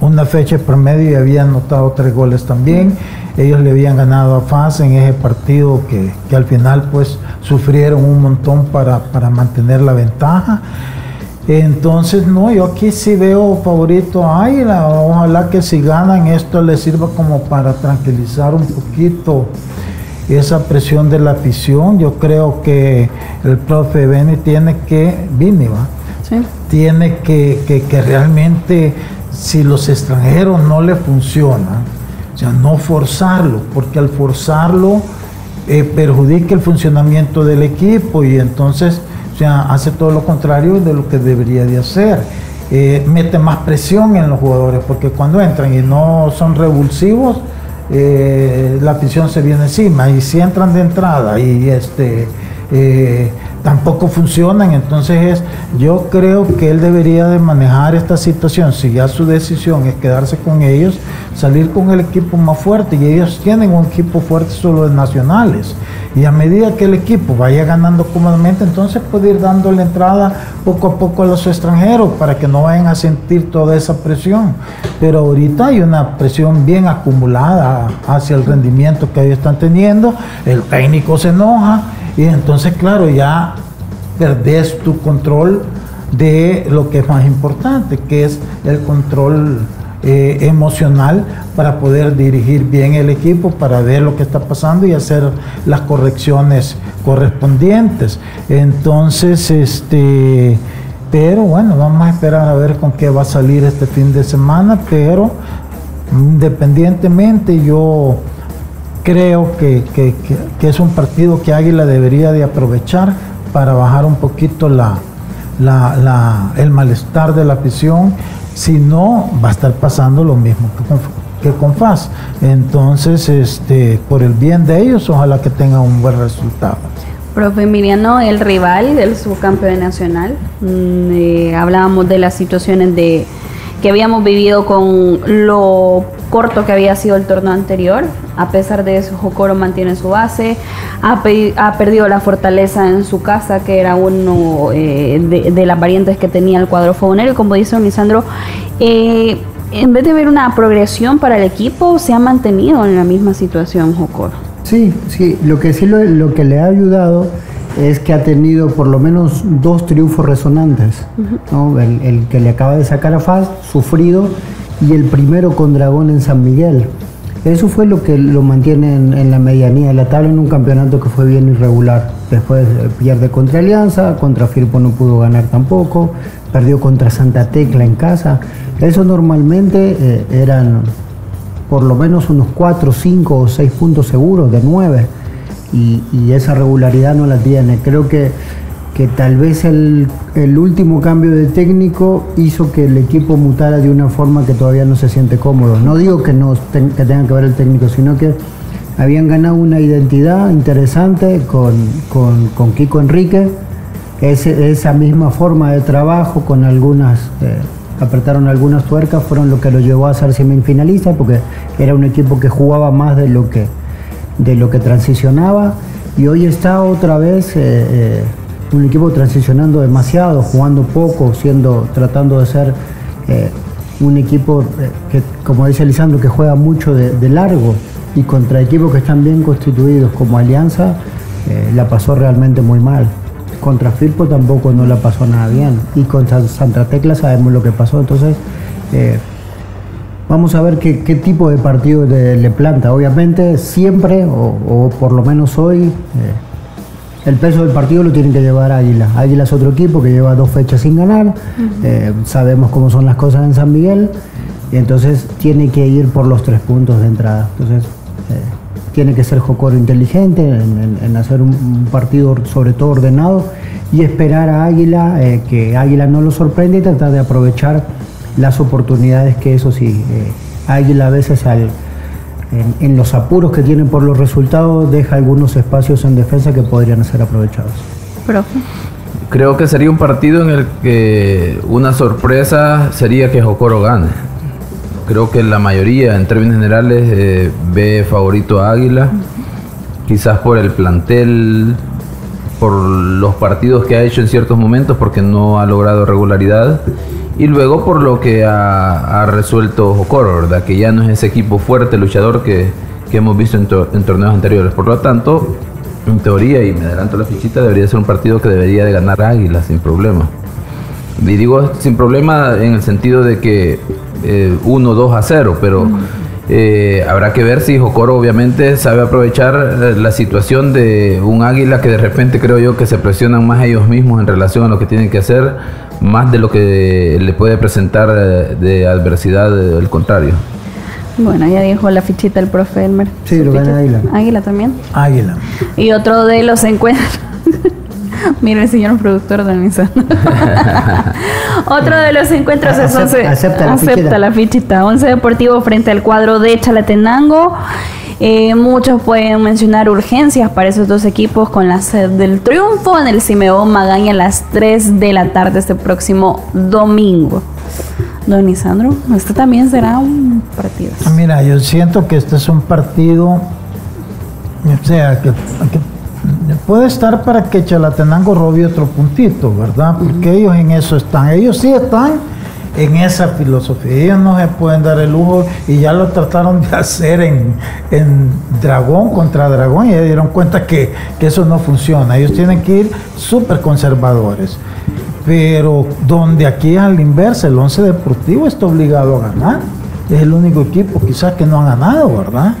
una fecha promedio y había anotado tres goles también. Ellos le habían ganado a FAS en ese partido que, que al final pues sufrieron un montón para, para mantener la ventaja. Entonces, no, yo aquí sí veo favorito a Águila. Ojalá que si ganan esto les sirva como para tranquilizar un poquito esa presión de la afición. Yo creo que el profe Beni tiene que, Vini, ¿va?
Sí.
tiene que, que- que realmente, si los extranjeros no le funcionan, o sea, no forzarlo, porque al forzarlo eh, perjudica el funcionamiento del equipo y entonces, o sea, hace todo lo contrario de lo que debería de hacer. Eh, mete más presión en los jugadores, porque cuando entran y no son revulsivos, eh, la afición se viene encima. Y si entran de entrada y este eh, tampoco funcionan entonces es, yo creo que él debería de manejar esta situación. Si ya su decisión es quedarse con ellos salir con el equipo más fuerte. Y ellos tienen un equipo fuerte solo de nacionales y a medida que el equipo vaya ganando cómodamente entonces puede ir dando la entrada poco a poco a los extranjeros para que no vayan a sentir toda esa presión. Pero ahorita hay una presión bien acumulada hacia el rendimiento que ellos están teniendo, el técnico se enoja y entonces claro, ya perdés tu control de lo que es más importante, que es el control eh, emocional para poder dirigir bien el equipo, para ver lo que está pasando y hacer las correcciones correspondientes. Entonces, este, pero bueno, vamos a esperar a ver con qué va a salir este fin de semana, pero independientemente yo creo que, que es un partido que Águila debería de aprovechar para bajar un poquito la, el malestar de la afición, si no va a estar pasando lo mismo que con, FAS. Entonces, este, por el bien de ellos, ojalá que tengan un buen resultado.
Profe Emiliano, el rival del subcampeón nacional, mm, eh, hablábamos de las situaciones de que habíamos vivido con lo corto que había sido el torneo anterior. A pesar de eso, Jocoro mantiene su base, ha, perdido la fortaleza en su casa, que era uno eh, de, las variantes que tenía el cuadro fogonero. Y como dice Lisandro, eh, en vez de ver una progresión para el equipo, se ha mantenido en la misma situación Jocoro.
Sí, sí, lo que sí lo que le ha ayudado es que ha tenido por lo menos dos triunfos resonantes. el, que le acaba de sacar a Faz, sufrido, y el primero con Dragón en San Miguel. Eso fue lo que lo mantiene en, la medianía de la tabla en un campeonato que fue bien irregular. Después eh, pierde contra Alianza, contra Firpo no pudo ganar tampoco, perdió contra Santa Tecla en casa. Eso normalmente eh, eran por lo menos unos 4, 5 o 6 puntos seguros de 9 y, esa regularidad no la tiene. Creo que, que tal vez el, último cambio de técnico hizo que el equipo mutara de una forma que todavía no se siente cómodo. No digo que, no que tenga que ver el técnico, sino que habían ganado una identidad interesante con, con, Kiko Enrique, esa misma forma de trabajo con algunas... Eh, apretaron algunas tuercas, fueron lo que lo llevó a ser semifinalista, porque era un equipo que jugaba más de lo que, de lo que transicionaba y hoy está otra vez eh, eh, un equipo transicionando demasiado, jugando poco, siendo, tratando de ser eh, un equipo que, como dice Lisandro, que juega mucho de, largo y contra equipos que están bien constituidos como Alianza, la pasó realmente muy mal. Contra Firpo tampoco no la pasó nada bien y contra Santa Tecla sabemos lo que pasó, entonces Vamos a ver qué, tipo de partido le planta. Obviamente siempre, o, por lo menos hoy, eh, el peso del partido lo tiene que llevar Águila. Águila es otro equipo que lleva dos fechas sin ganar. Eh, sabemos cómo son las cosas en San Miguel. Y entonces tiene que ir por los tres puntos de entrada. Entonces eh, tiene que ser Jocoro inteligente en, hacer un, partido sobre todo ordenado y esperar a Águila, que Águila no lo sorprenda y tratar de aprovechar las oportunidades que eso sí, eh, Águila a veces en, los apuros que tienen por los resultados deja algunos espacios en defensa que podrían ser aprovechados.
Creo que sería un partido en el que una sorpresa sería que Jocoro gane. Creo que la mayoría, en términos generales, eh, ve favorito a Águila. Quizás por el plantel, por los partidos que ha hecho en ciertos momentos, porque no ha logrado regularidad y luego por lo que ha, resuelto Jocoro, ¿verdad? Que ya no es ese equipo fuerte, luchador que, hemos visto en, torneos anteriores. Por lo tanto, en teoría, y me adelanto la fichita, debería ser un partido que debería de ganar Águila sin problema. Y digo sin problema en el sentido de que 1, eh, 2 a 0, pero eh, habrá que ver si Jocoro obviamente sabe aprovechar eh, la situación de un águila que de repente creo yo que se presionan más ellos mismos en relación a lo que tienen que hacer más de lo que le puede presentar eh, de adversidad el contrario.
Bueno, ya dijo la fichita el profe Elmer.
Sí, lo gana Águila.
Águila también.
Águila.
Y otro de los encuentros. Mire, el señor productor de misa. Otro de los encuentros es acepta, la, acepta la fichita. Once Deportivo frente al cuadro de Chalatenango. Eh, muchos pueden mencionar urgencias para esos dos equipos con la sed del triunfo en el Simeón Magaña a las 3 de la tarde este próximo domingo. Don Isandro, este también será un partido.
Mira, yo siento que este es un partido, o sea, que, puede estar para que Chalatenango robe otro puntito, ¿verdad? Porque ellos en eso están. Ellos sí están en esa filosofía. Ellos no se pueden dar el lujo y ya lo trataron de hacer en, en Dragón contra Dragón y ya dieron cuenta que, que eso no funciona. Ellos tienen que ir súper conservadores. Pero donde aquí es al inverso, el Once Deportivo está obligado a ganar. Es el único equipo quizás que no ha ganado, ¿verdad?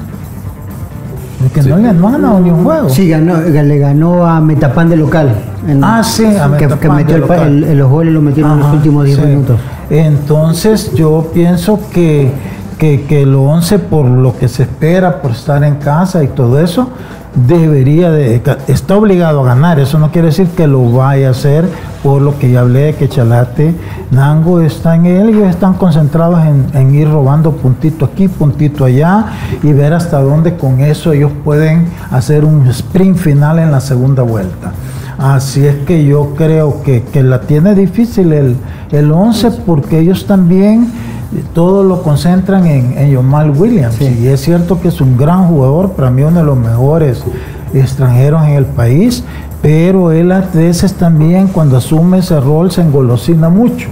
Que no, le, no ha ganado ni un juego.
Sí, ganó, le ganó a Metapan de local. En-
Ah, sí, a
que, que metió
de
el
local.
el- los goles lo metieron en los últimos 10
sí.
minutos.
Entonces yo pienso que, que, que el 11 por lo que se espera, por estar en casa y todo eso, debería de, está obligado a ganar. Eso no quiere decir que lo vaya a hacer por lo que ya hablé de que Chalate, Nango está en él, ellos están concentrados en, en ir robando puntito aquí, puntito allá y ver hasta dónde con eso ellos pueden hacer un sprint final en la segunda vuelta. Así es que yo creo que, que la tiene difícil el, el 11 porque ellos también todo lo concentran en, en Yomal Williams. Y es cierto que es un gran jugador, para mí uno de los mejores extranjeros en el país, pero él a veces también cuando asume ese rol se engolosina mucho.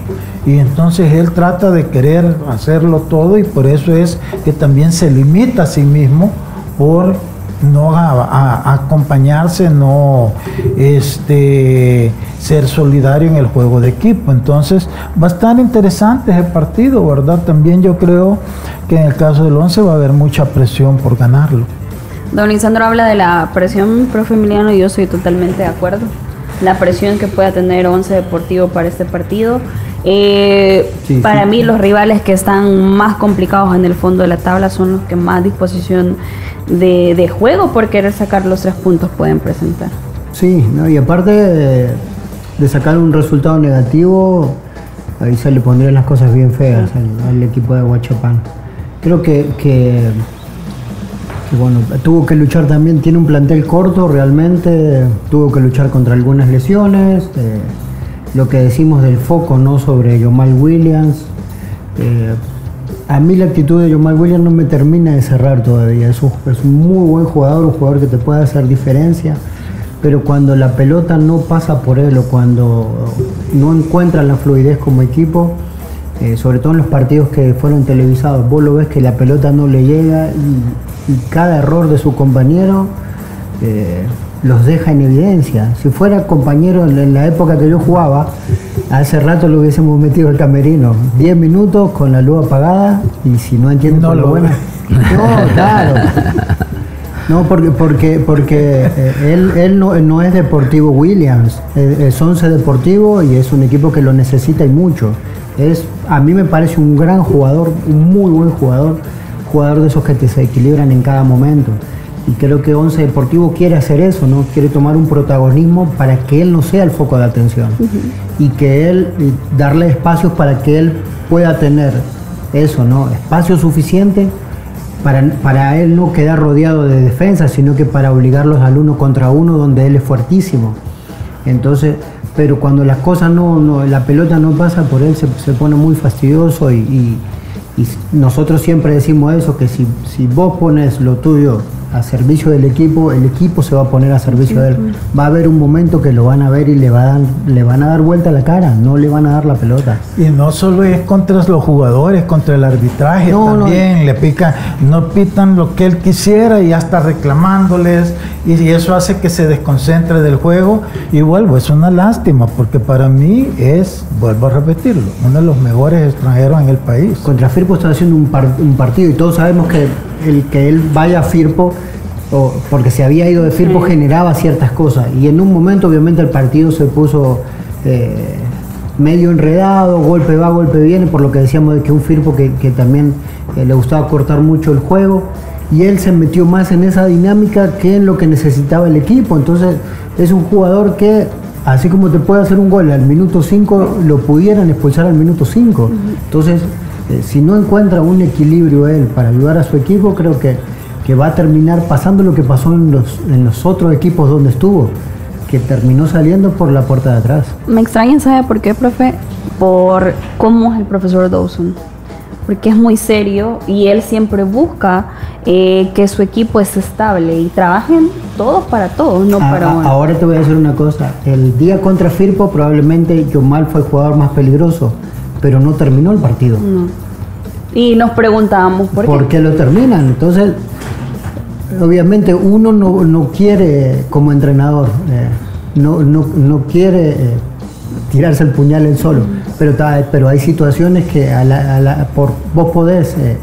Y entonces él trata de querer hacerlo todo y por eso es que también se limita a sí mismo por no a, acompañarse, no este, ser solidario en el juego de equipo. Entonces va a estar interesante ese partido, ¿verdad? También yo creo que en el caso del 11 va a haber mucha presión por ganarlo.
Don Lisandro habla de la presión, profe Emiliano, y yo soy totalmente de acuerdo. La presión que pueda tener Once Deportivo para este partido. Eh,
Sí,
para
sí.
mí los rivales que están más complicados en el fondo de la tabla son los que más disposición de, de juego por querer sacar los tres puntos pueden presentar.
Sí, ¿no? y aparte de, de sacar un resultado negativo, ahí se le pondrían las cosas bien feas al, al equipo de Huachapán. Creo que, que, que, bueno, tuvo que luchar también, tiene un plantel corto realmente, tuvo que luchar contra algunas lesiones, eh, lo que decimos del foco ¿no? sobre Yomal Williams. eh, a mí la actitud de Yomal Williams no me termina de cerrar todavía. Es un, es un muy buen jugador, un jugador que te puede hacer diferencia. Pero cuando la pelota no pasa por él o cuando no encuentra la fluidez como equipo, eh, sobre todo en los partidos que fueron televisados, vos lo ves que la pelota no le llega y cada error de su compañero eh, los deja en evidencia. Si fuera compañero en, la época que yo jugaba, hace rato lo hubiésemos metido al camerino. 10 minutos con la luz apagada y si no entiende
No
por
lo
buena. No, claro. No, porque, porque, porque eh, él, él no, no es Deportivo Williams, es, es Once Deportivo y es un equipo que lo necesita y mucho. Es, a mí me parece un gran jugador, un muy buen jugador, jugador de esos que te se equilibran en cada momento. Y creo que Once Deportivo quiere hacer eso, ¿no? Quiere tomar un protagonismo para que él no sea el foco de atención. Y que él, y darle espacios para que él pueda tener eso, ¿no? Espacio suficiente para, para él no quedar rodeado de defensa, sino que para obligarlos al uno contra uno donde él es fuertísimo. Entonces, pero cuando las cosas no, no- la pelota no pasa por él, se, se pone muy fastidioso y, y- y nosotros siempre decimos eso, que si, si vos pones lo tuyo a servicio del equipo, el equipo se va a poner a servicio de él. Va a haber un momento que lo van a ver y le, va a dar, le van a dar vuelta a la cara, no le van a dar la pelota.
Y no solo es contra los jugadores, contra el arbitraje
No, no.
también, le pican, no pitan lo que él quisiera y ya está reclamándoles y, y eso hace que se desconcentre del juego y vuelvo, es una lástima porque para mí es, vuelvo a repetirlo, uno de los mejores extranjeros en el país.
Contra Firpo está haciendo un, par- un partido y todos sabemos que el que él vaya a Firpo, o porque se había ido de Firpo, generaba ciertas cosas. Y en un momento, obviamente, el partido se puso eh, medio enredado, golpe va, golpe viene, por lo que decíamos de que un Firpo que, que también eh, le gustaba cortar mucho el juego. Y él se metió más en esa dinámica que en lo que necesitaba el equipo. Entonces, es un jugador que así como te puede hacer un gol al minuto 5, lo pudieran expulsar al minuto 5. Entonces, eh, si no encuentra un equilibrio él para ayudar a su equipo, creo que, que va a terminar pasando lo que pasó en los, en los otros equipos donde estuvo, que terminó saliendo por la puerta de atrás.
Me extraña, ¿sabe por qué, profe? Por cómo es el profesor Dawson. Porque es muy serio y él siempre busca eh, que su equipo es estable y trabajen todos para todos, no
A-
para uno.
ahora te voy a decir una cosa. El día contra Firpo probablemente Yomal fue el jugador más peligroso, pero no terminó el partido.
No. Y nos preguntábamos por,
¿Por qué lo terminan? Entonces, obviamente uno no, no quiere, como entrenador, eh, no, no, no quiere eh, tirarse el puñal él solo, pero, pero hay situaciones que a la- a la- por, vos podés eh,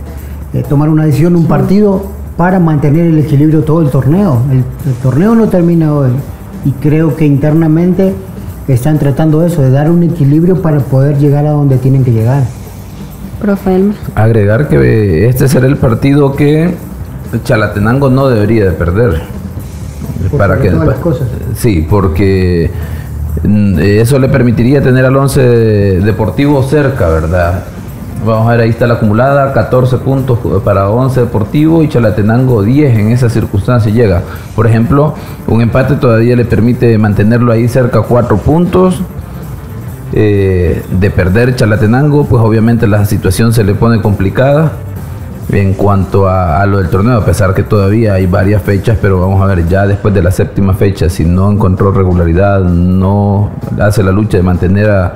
tomar una decisión, un partido, para mantener el equilibrio todo el torneo. El, el torneo no termina hoy y creo que internamente están tratando eso, de dar un equilibrio para poder llegar a donde tienen que llegar.
Profe Elmer.
Agregar que este será el partido que Chalatenango no debería de perder.
Por
para que
todas las cosas.
Sí, porque mm, eso le permitiría tener al 11 Deportivo cerca, ¿verdad? Vamos a ver, ahí está la acumulada, 14 puntos para 11 Deportivo y Chalatenango 10 en esa circunstancia llega. Por ejemplo, un empate todavía le permite mantenerlo ahí cerca 4 puntos. Eh, de perder Chalatenango, pues obviamente la situación se le pone complicada en cuanto a, a lo del torneo, a pesar que todavía hay varias fechas, pero vamos a ver, ya después de la séptima fecha, si no encontró regularidad, no hace la lucha de mantener a,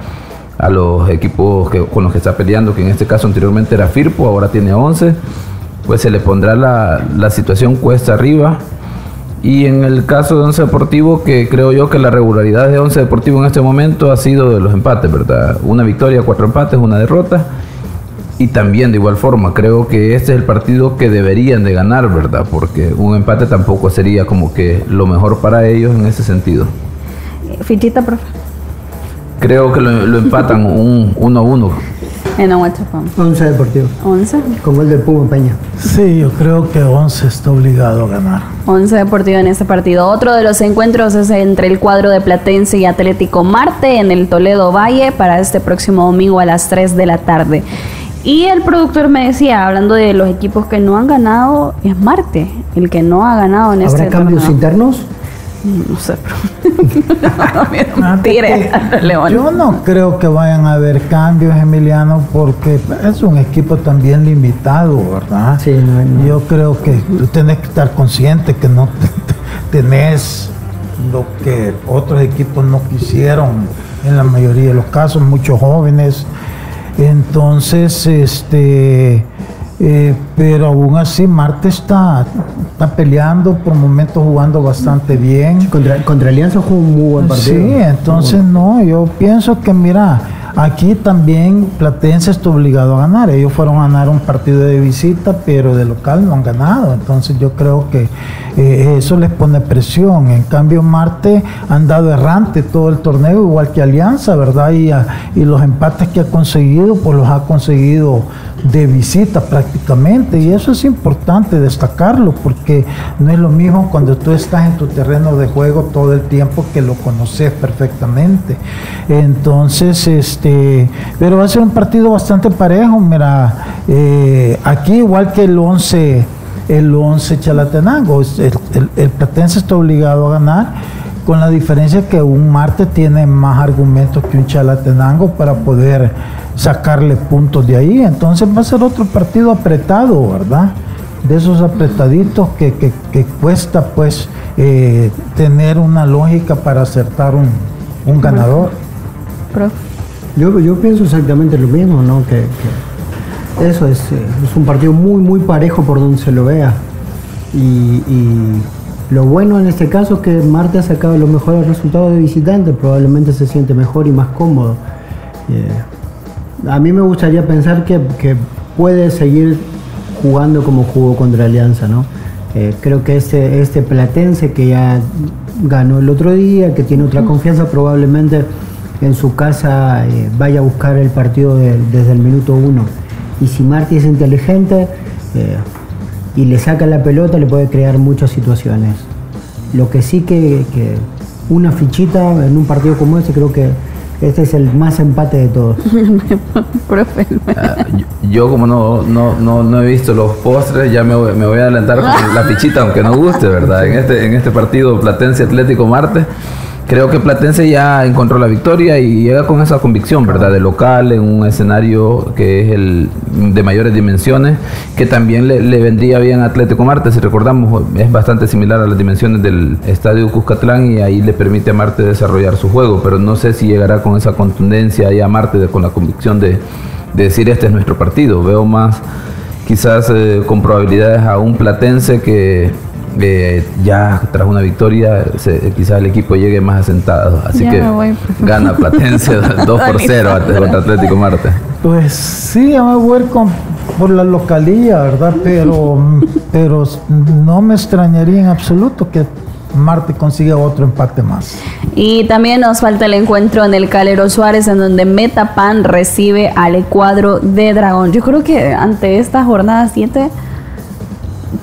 a los equipos con los que está peleando, que en este caso anteriormente era Firpo, ahora tiene 11, pues se le pondrá la, la situación cuesta arriba. Y en el caso de Once Deportivo, que creo yo que la regularidad de Once Deportivo en este momento ha sido de los empates, ¿verdad? Una victoria, cuatro empates, una derrota. Y también de igual forma, creo que este es el partido que deberían de ganar, ¿verdad? Porque un empate tampoco sería como que lo mejor para ellos en ese sentido.
Fichita, profe.
Creo que lo, lo empatan un 1 a 1.
En Aguachapán.
11 Deportivo,
11.
con gol del Puma Peña.
Sí, yo creo que 11 está obligado a ganar.
11 Deportivo en este partido. Otro de los encuentros es entre el cuadro de Platense y Atlético Marte en el Toledo Valle para este próximo domingo a las 3 de la tarde. Y el productor me decía, hablando de los equipos que no han ganado, es Marte, el que no ha ganado en
¿Habrá
este
cambios
torneo.
internos?
No sé, pero... Tire,
que
León.
Yo no creo que vayan a haber cambios, Emiliano, porque es un equipo también limitado, ¿verdad?
Sí, no, no.
Yo creo que tú tenés que estar consciente que no tenés lo que otros equipos no quisieron en la mayoría de los casos, muchos jóvenes. Entonces, este, eh, pero aún así Marte está, está peleando, por momentos jugando bastante bien.
Contra, contra Alianza jugó un muy buen partido.
Sí, entonces no, yo pienso que mira, aquí también Platense está obligado a ganar. Ellos fueron a ganar un partido de visita, pero de local no han ganado. Entonces yo creo que eh, eso les pone presión. En cambio Marte han dado errante todo el torneo, igual que Alianza, ¿verdad? Y, a- y los empates que ha conseguido, pues los ha conseguido de visita prácticamente. Y eso es importante destacarlo, porque no es lo mismo cuando tú estás en tu terreno de juego todo el tiempo que lo conoces perfectamente. Entonces, este, pero va a ser un partido bastante parejo. Mira, eh, aquí igual que el 11, el 11 Chalatenango, el, el- el Platense está obligado a ganar. Con la diferencia que un Marte tiene más argumentos que un Chalatenango para poder sacarle puntos de ahí. Entonces va a ser otro partido apretado, ¿verdad? De esos apretaditos que, que- que cuesta pues eh, tener una lógica para acertar un, un ganador.
Yo, yo pienso exactamente lo mismo, ¿no? Que, que eso es, eh, es un partido muy, muy parejo por donde se lo vea. Y, y lo bueno en este caso es que Marte ha sacado los mejores resultados de visitante, probablemente se siente mejor y más cómodo. Eh, a mí me gustaría pensar que, que puede seguir jugando como jugó contra Alianza, ¿no? Eh, creo que este, este Platense que ya ganó el otro día, que tiene otra confianza, probablemente en su casa eh, vaya a buscar el partido de- desde el minuto uno. Y si Martí es inteligente eh, y le saca la pelota, le puede crear muchas situaciones. Lo que sí que, que una fichita en un partido como este, creo que este es el más empate de todos.
Profe.
Ah, yo, yo como no, no, no, no he visto los postres, ya me voy, me voy a adelantar con la fichita, aunque no guste, ¿verdad? En este, en este partido Platense Atlético Marte. Creo que Platense ya encontró la victoria y llega con esa convicción, ¿verdad? De local, en un escenario que es el de mayores dimensiones, que también le, vendría bien a Atlético Marte, si recordamos, es bastante similar a las dimensiones del Estadio Cuscatlán y ahí le permite a Marte desarrollar su juego, pero no sé si llegará con esa contundencia ahí a Marte, con la convicción de, decir este es nuestro partido. Veo más quizás eh, con probabilidades a un Platense que ya tras una victoria quizás el equipo llegue más asentado. Así que gana Platense 2 por 0 contra Atlético Marte.
Pues sí, a ver con, por la localía, ¿verdad? Pero, pero no me extrañaría en absoluto que Marte consiga otro empate más.
Y también nos falta el encuentro en el Calero Suárez, en donde Metapan recibe al cuadro de Dragón. Yo creo que ante esta jornada 7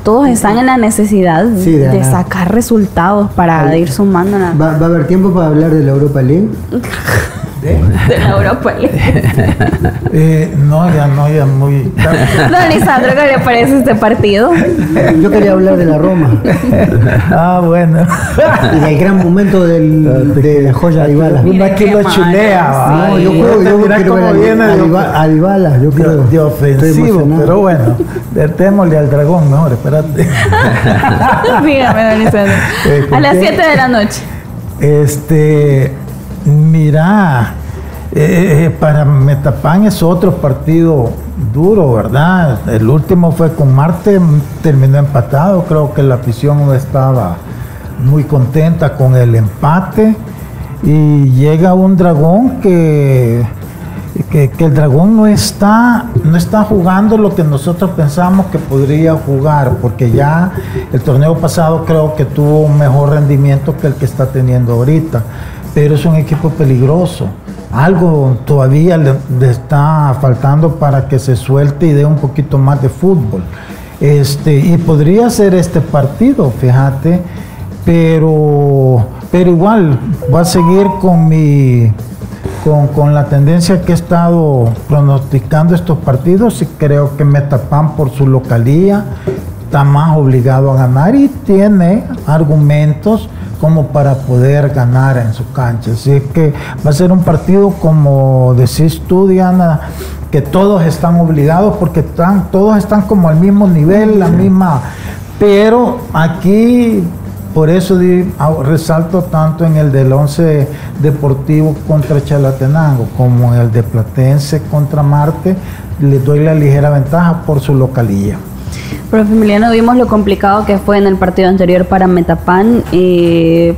todos están en la necesidad de, sacar resultados para ir sumando.
¿Va, ¿Va, a haber tiempo para hablar de la Europa League?
de la Europa
eh, no, ya no, ya muy.
Don Lisandro, ¿qué le parece este partido?
Yo quería hablar de la Roma.
ah, bueno.
Y del gran momento del, de la joya Adibala.
Una que lo chulea.
No, yo creo, yo quiero ver a Adibala. Yo creo.
De ofensivo, pero bueno, vertémosle al dragón mejor, espérate.
Dígame, don Lisandro. Eh, a las 7 de la noche.
Este Mira, eh, eh, para Metapan es otro partido duro, ¿verdad? El último fue con Marte, terminó empatado, creo que la afición no estaba muy contenta con el empate. Y llega un dragón que, que, el dragón no está, no está jugando lo que nosotros pensamos que podría jugar, porque ya el torneo pasado creo que tuvo un mejor rendimiento que el que está teniendo ahorita pero es un equipo peligroso. Algo todavía le, está faltando para que se suelte y dé un poquito más de fútbol. Este, y podría ser este partido, fíjate, pero, pero igual va a seguir con mi con, con, la tendencia que he estado pronosticando estos partidos y creo que Metapan por su localía está más obligado a ganar y tiene argumentos como para poder ganar en su cancha. Así que va a ser un partido, como decís tú, Diana, que todos están obligados porque están, todos están como al mismo nivel, la misma. Pero aquí, por eso resalto tanto en el del 11 Deportivo contra Chalatenango como en el de Platense contra Marte, le doy la ligera ventaja por su localía.
Profe Emiliano, vimos lo complicado que fue en el partido anterior para Metapan eh,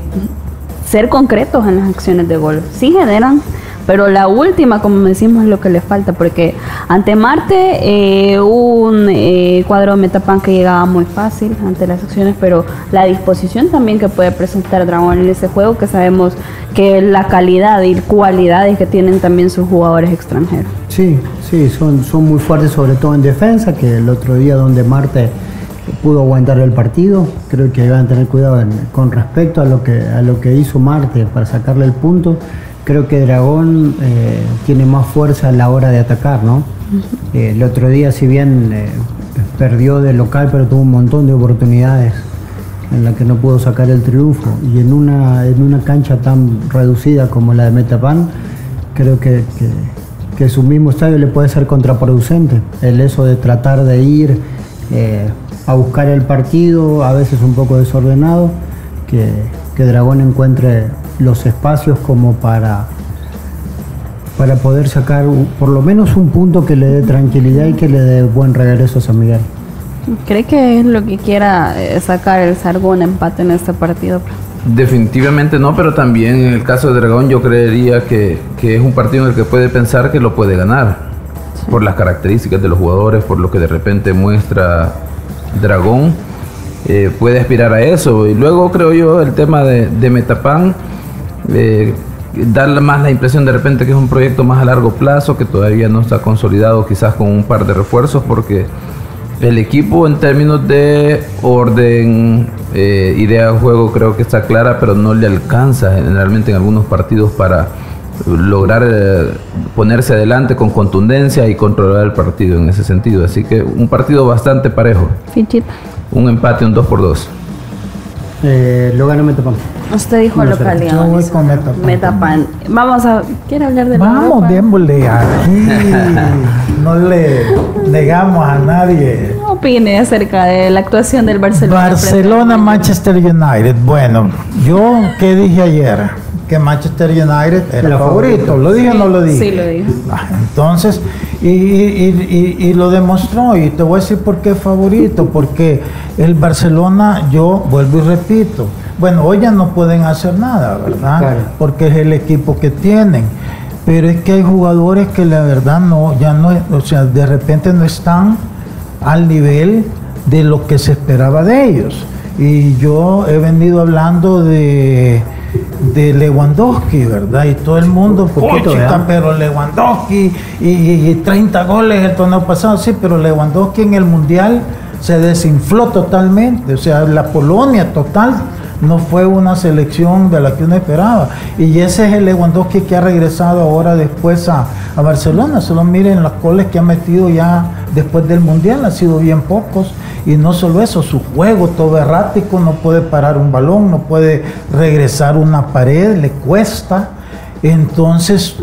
ser concretos en las acciones de gol. Sí generan, pero la última, como decimos, es lo que le falta, porque ante Marte eh, un eh, cuadro de Metapan que llegaba muy fácil ante las acciones, pero la disposición también que puede presentar Dragón en ese juego, que sabemos que la calidad y cualidades que tienen también sus jugadores extranjeros.
Sí, sí, son, son muy fuertes, sobre todo en defensa, que el otro día donde Marte pudo aguantar el partido, creo que iban a tener cuidado con respecto a lo que a lo que hizo Marte para sacarle el punto. Creo que Dragón eh, tiene más fuerza a la hora de atacar, ¿no? Eh, el otro día, si bien eh, perdió de local, pero tuvo un montón de oportunidades en la que no pudo sacar el triunfo. Y en una, en una cancha tan reducida como la de Metapan, creo que que su mismo estadio le puede ser contraproducente. El eso de tratar de ir eh, a buscar el partido, a veces un poco desordenado, que, que Dragón encuentre los espacios como para, para poder sacar por lo menos un punto que le dé tranquilidad y que le dé buen regreso a San Miguel.
¿Cree que es lo que quiera eh, sacar el Sargón empate en este partido?
Definitivamente no, pero también en el caso de Dragón yo creería que, es un partido en el que puede pensar que lo puede ganar, por las características de los jugadores, por lo que de repente muestra Dragón, eh, puede aspirar a eso. Y luego creo yo el tema de, de Metapan, eh, dar más la impresión de repente que es un proyecto más a largo plazo, que todavía no está consolidado quizás con un par de refuerzos, porque el equipo en términos de orden, eh, idea de juego creo que está clara, pero no le alcanza generalmente en algunos partidos para lograr eh, ponerse adelante con contundencia y controlar el partido en ese sentido. Así que un partido bastante parejo. Un empate, un 2 por 2
Eh, lo Metapan.
Usted dijo
No,
local,
Yo voy
Dionis.
con Metapan.
Metapan. Vamos a. ¿Quiere hablar de la
Vamos, démosle aquí. No le negamos a nadie.
¿Qué opine acerca de la actuación del Barcelona?
Barcelona, Manchester United. Bueno, yo qué dije ayer que Manchester United era
Era
favorito.
favorito.
¿Lo dije o no lo dije?
Sí, lo dijo.
Ah, Entonces, y, y- y- y lo demostró, y te voy a decir por qué favorito, porque el Barcelona, yo vuelvo y repito, bueno, hoy ya no pueden hacer nada, ¿verdad?
Claro.
Porque es el equipo que tienen. Pero es que hay jugadores que la verdad no, ya no, o sea, de repente no están al nivel de lo que se esperaba de ellos. Y yo he venido hablando de, de Lewandowski, ¿verdad? Y todo el mundo,
Poquito,
"Oh, chica,
¿verdad?
pero Lewandowski y, y- y 30 goles el torneo pasado, sí, pero Lewandowski en el Mundial se desinfló totalmente, o sea, la Polonia total no fue una selección de la que uno esperaba. Y ese es el Lewandowski que ha regresado ahora después a, a Barcelona. Solo miren los goles que ha metido ya después del Mundial, han sido bien pocos. Y no solo eso, su juego todo errático, no puede parar un balón, no puede regresar una pared, le cuesta. Entonces,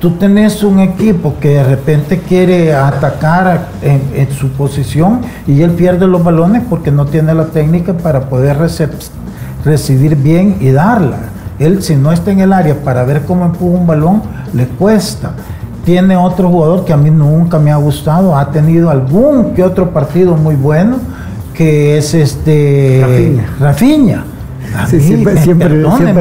tú tenés un equipo que de repente quiere atacar en, en su posición y él pierde los balones porque no tiene la técnica para poder recep- recibir bien y darla. Él si no está en el área para ver cómo empuja un balón, le cuesta. Tiene otro jugador que a mí nunca me ha gustado, ha tenido algún que otro partido muy bueno, que es este
Rafinha.
Rafinha. A
Sí,
mí,
siempre-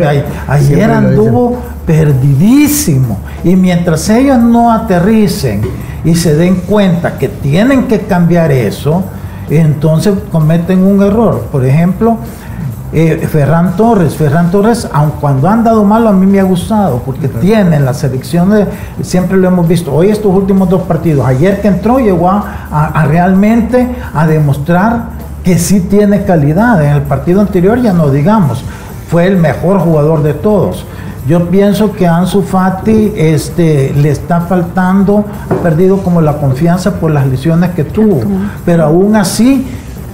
ayer
siempre
anduvo perdidísimo. Y mientras ellos no aterricen y se den cuenta que tienen que cambiar eso, entonces cometen un error. Por ejemplo, eh, Ferran Torres, Ferran Torres, aun cuando han dado malo, a mí me ha gustado, porque tiene en las selecciones, siempre lo hemos visto, hoy estos últimos dos partidos, ayer que entró llegó a, a- a realmente a demostrar que sí tiene calidad, en el partido anterior ya no digamos, fue el mejor jugador de todos. Yo pienso que Ansu Fati este, le está faltando, ha perdido como la confianza por las lesiones que tuvo, pero aún así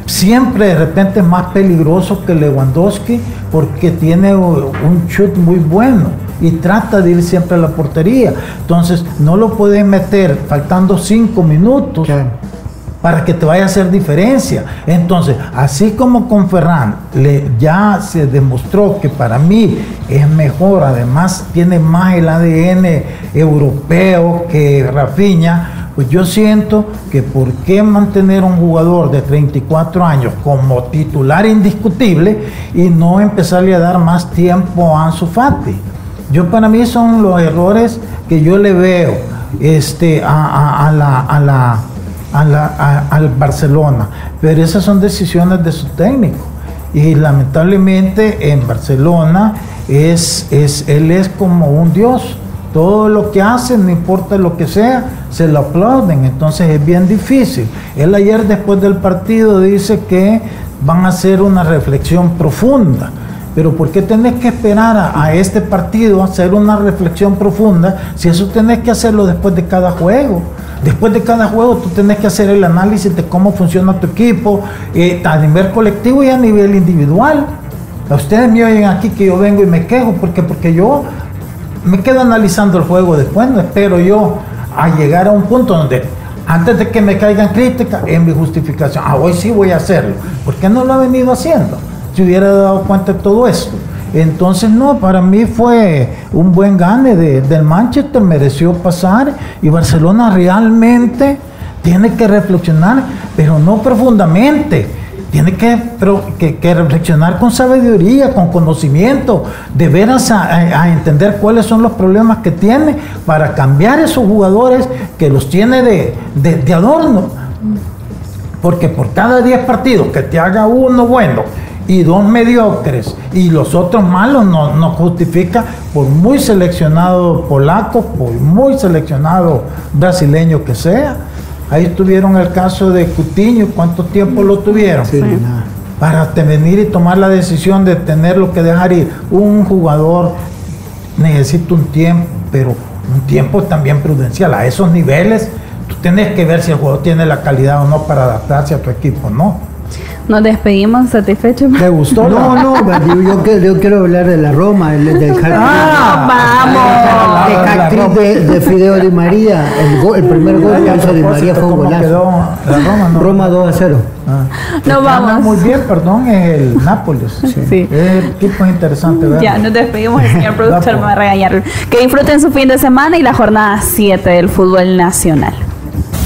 siempre de repente es más peligroso que Lewandowski porque tiene un chut muy bueno y trata de ir siempre a la portería. Entonces no lo pueden meter faltando cinco minutos para que te vaya a hacer diferencia. Entonces, así como con Ferran le, ya se demostró que para mí es mejor, además tiene más el ADN europeo que Rafinha, pues yo siento que por qué mantener un jugador de 34 años como titular indiscutible y no empezarle a dar más tiempo a Ansu Fati. Yo para mí son los errores que yo le veo este, a, a- la, a la- a la- al Barcelona, pero esas son decisiones de su técnico. Y lamentablemente en Barcelona es, es, él es como un dios. Todo lo que hace, no importa lo que sea, se lo aplauden. Entonces es bien difícil. Él ayer después del partido dice que van a hacer una reflexión profunda. Pero ¿por qué tenés que esperar a, este partido a hacer una reflexión profunda si eso tenés que hacerlo después de cada juego? Después de cada juego tú tenés que hacer el análisis de cómo funciona tu equipo eh, a nivel colectivo y a nivel individual. Ustedes me oyen aquí que yo vengo y me quejo porque, porque yo me quedo analizando el juego después, no espero yo a llegar a un punto donde antes de que me caigan críticas en mi justificación, ah, hoy sí voy a hacerlo. ¿Por qué no lo ha venido haciendo? Si hubiera dado cuenta de todo esto. Entonces, no, para mí fue un buen gane de- del Manchester, mereció pasar y Barcelona realmente tiene que reflexionar, pero no profundamente. Tiene que, que, que reflexionar con sabiduría, con conocimiento, de veras a, entender cuáles son los problemas que tiene para cambiar esos jugadores que los tiene de, de- de adorno. Porque por cada 10 partidos que te haga uno bueno y dos mediocres y los otros malos no, no justifica por muy seleccionado polaco, por muy seleccionado brasileño que sea. Ahí tuvieron el caso de Cutiño, ¿cuánto tiempo lo tuvieron? Para venir y tomar la decisión de tenerlo que dejar ir. Un jugador necesita un tiempo, pero un tiempo también prudencial. A esos niveles, tú tienes que ver si el jugador tiene la calidad o no para adaptarse a tu equipo, ¿no?
Nos despedimos satisfechos.
¿Te gustó?
No, no, yo, yo, yo quiero hablar de la Roma, el, del
Ah,
vamos. De, de, Fideo Di María, el, gol, el primer gol que hizo Di María fue un golazo.
Quedó la Roma, no.
Roma 2 a 0.
Ah.
No vamos.
Muy bien, perdón, es el Nápoles.
Sí.
El equipo es interesante, ¿verdad?
Ya, nos despedimos, el señor productor me va a regañar. Que disfruten su fin de semana y la jornada 7 del fútbol nacional.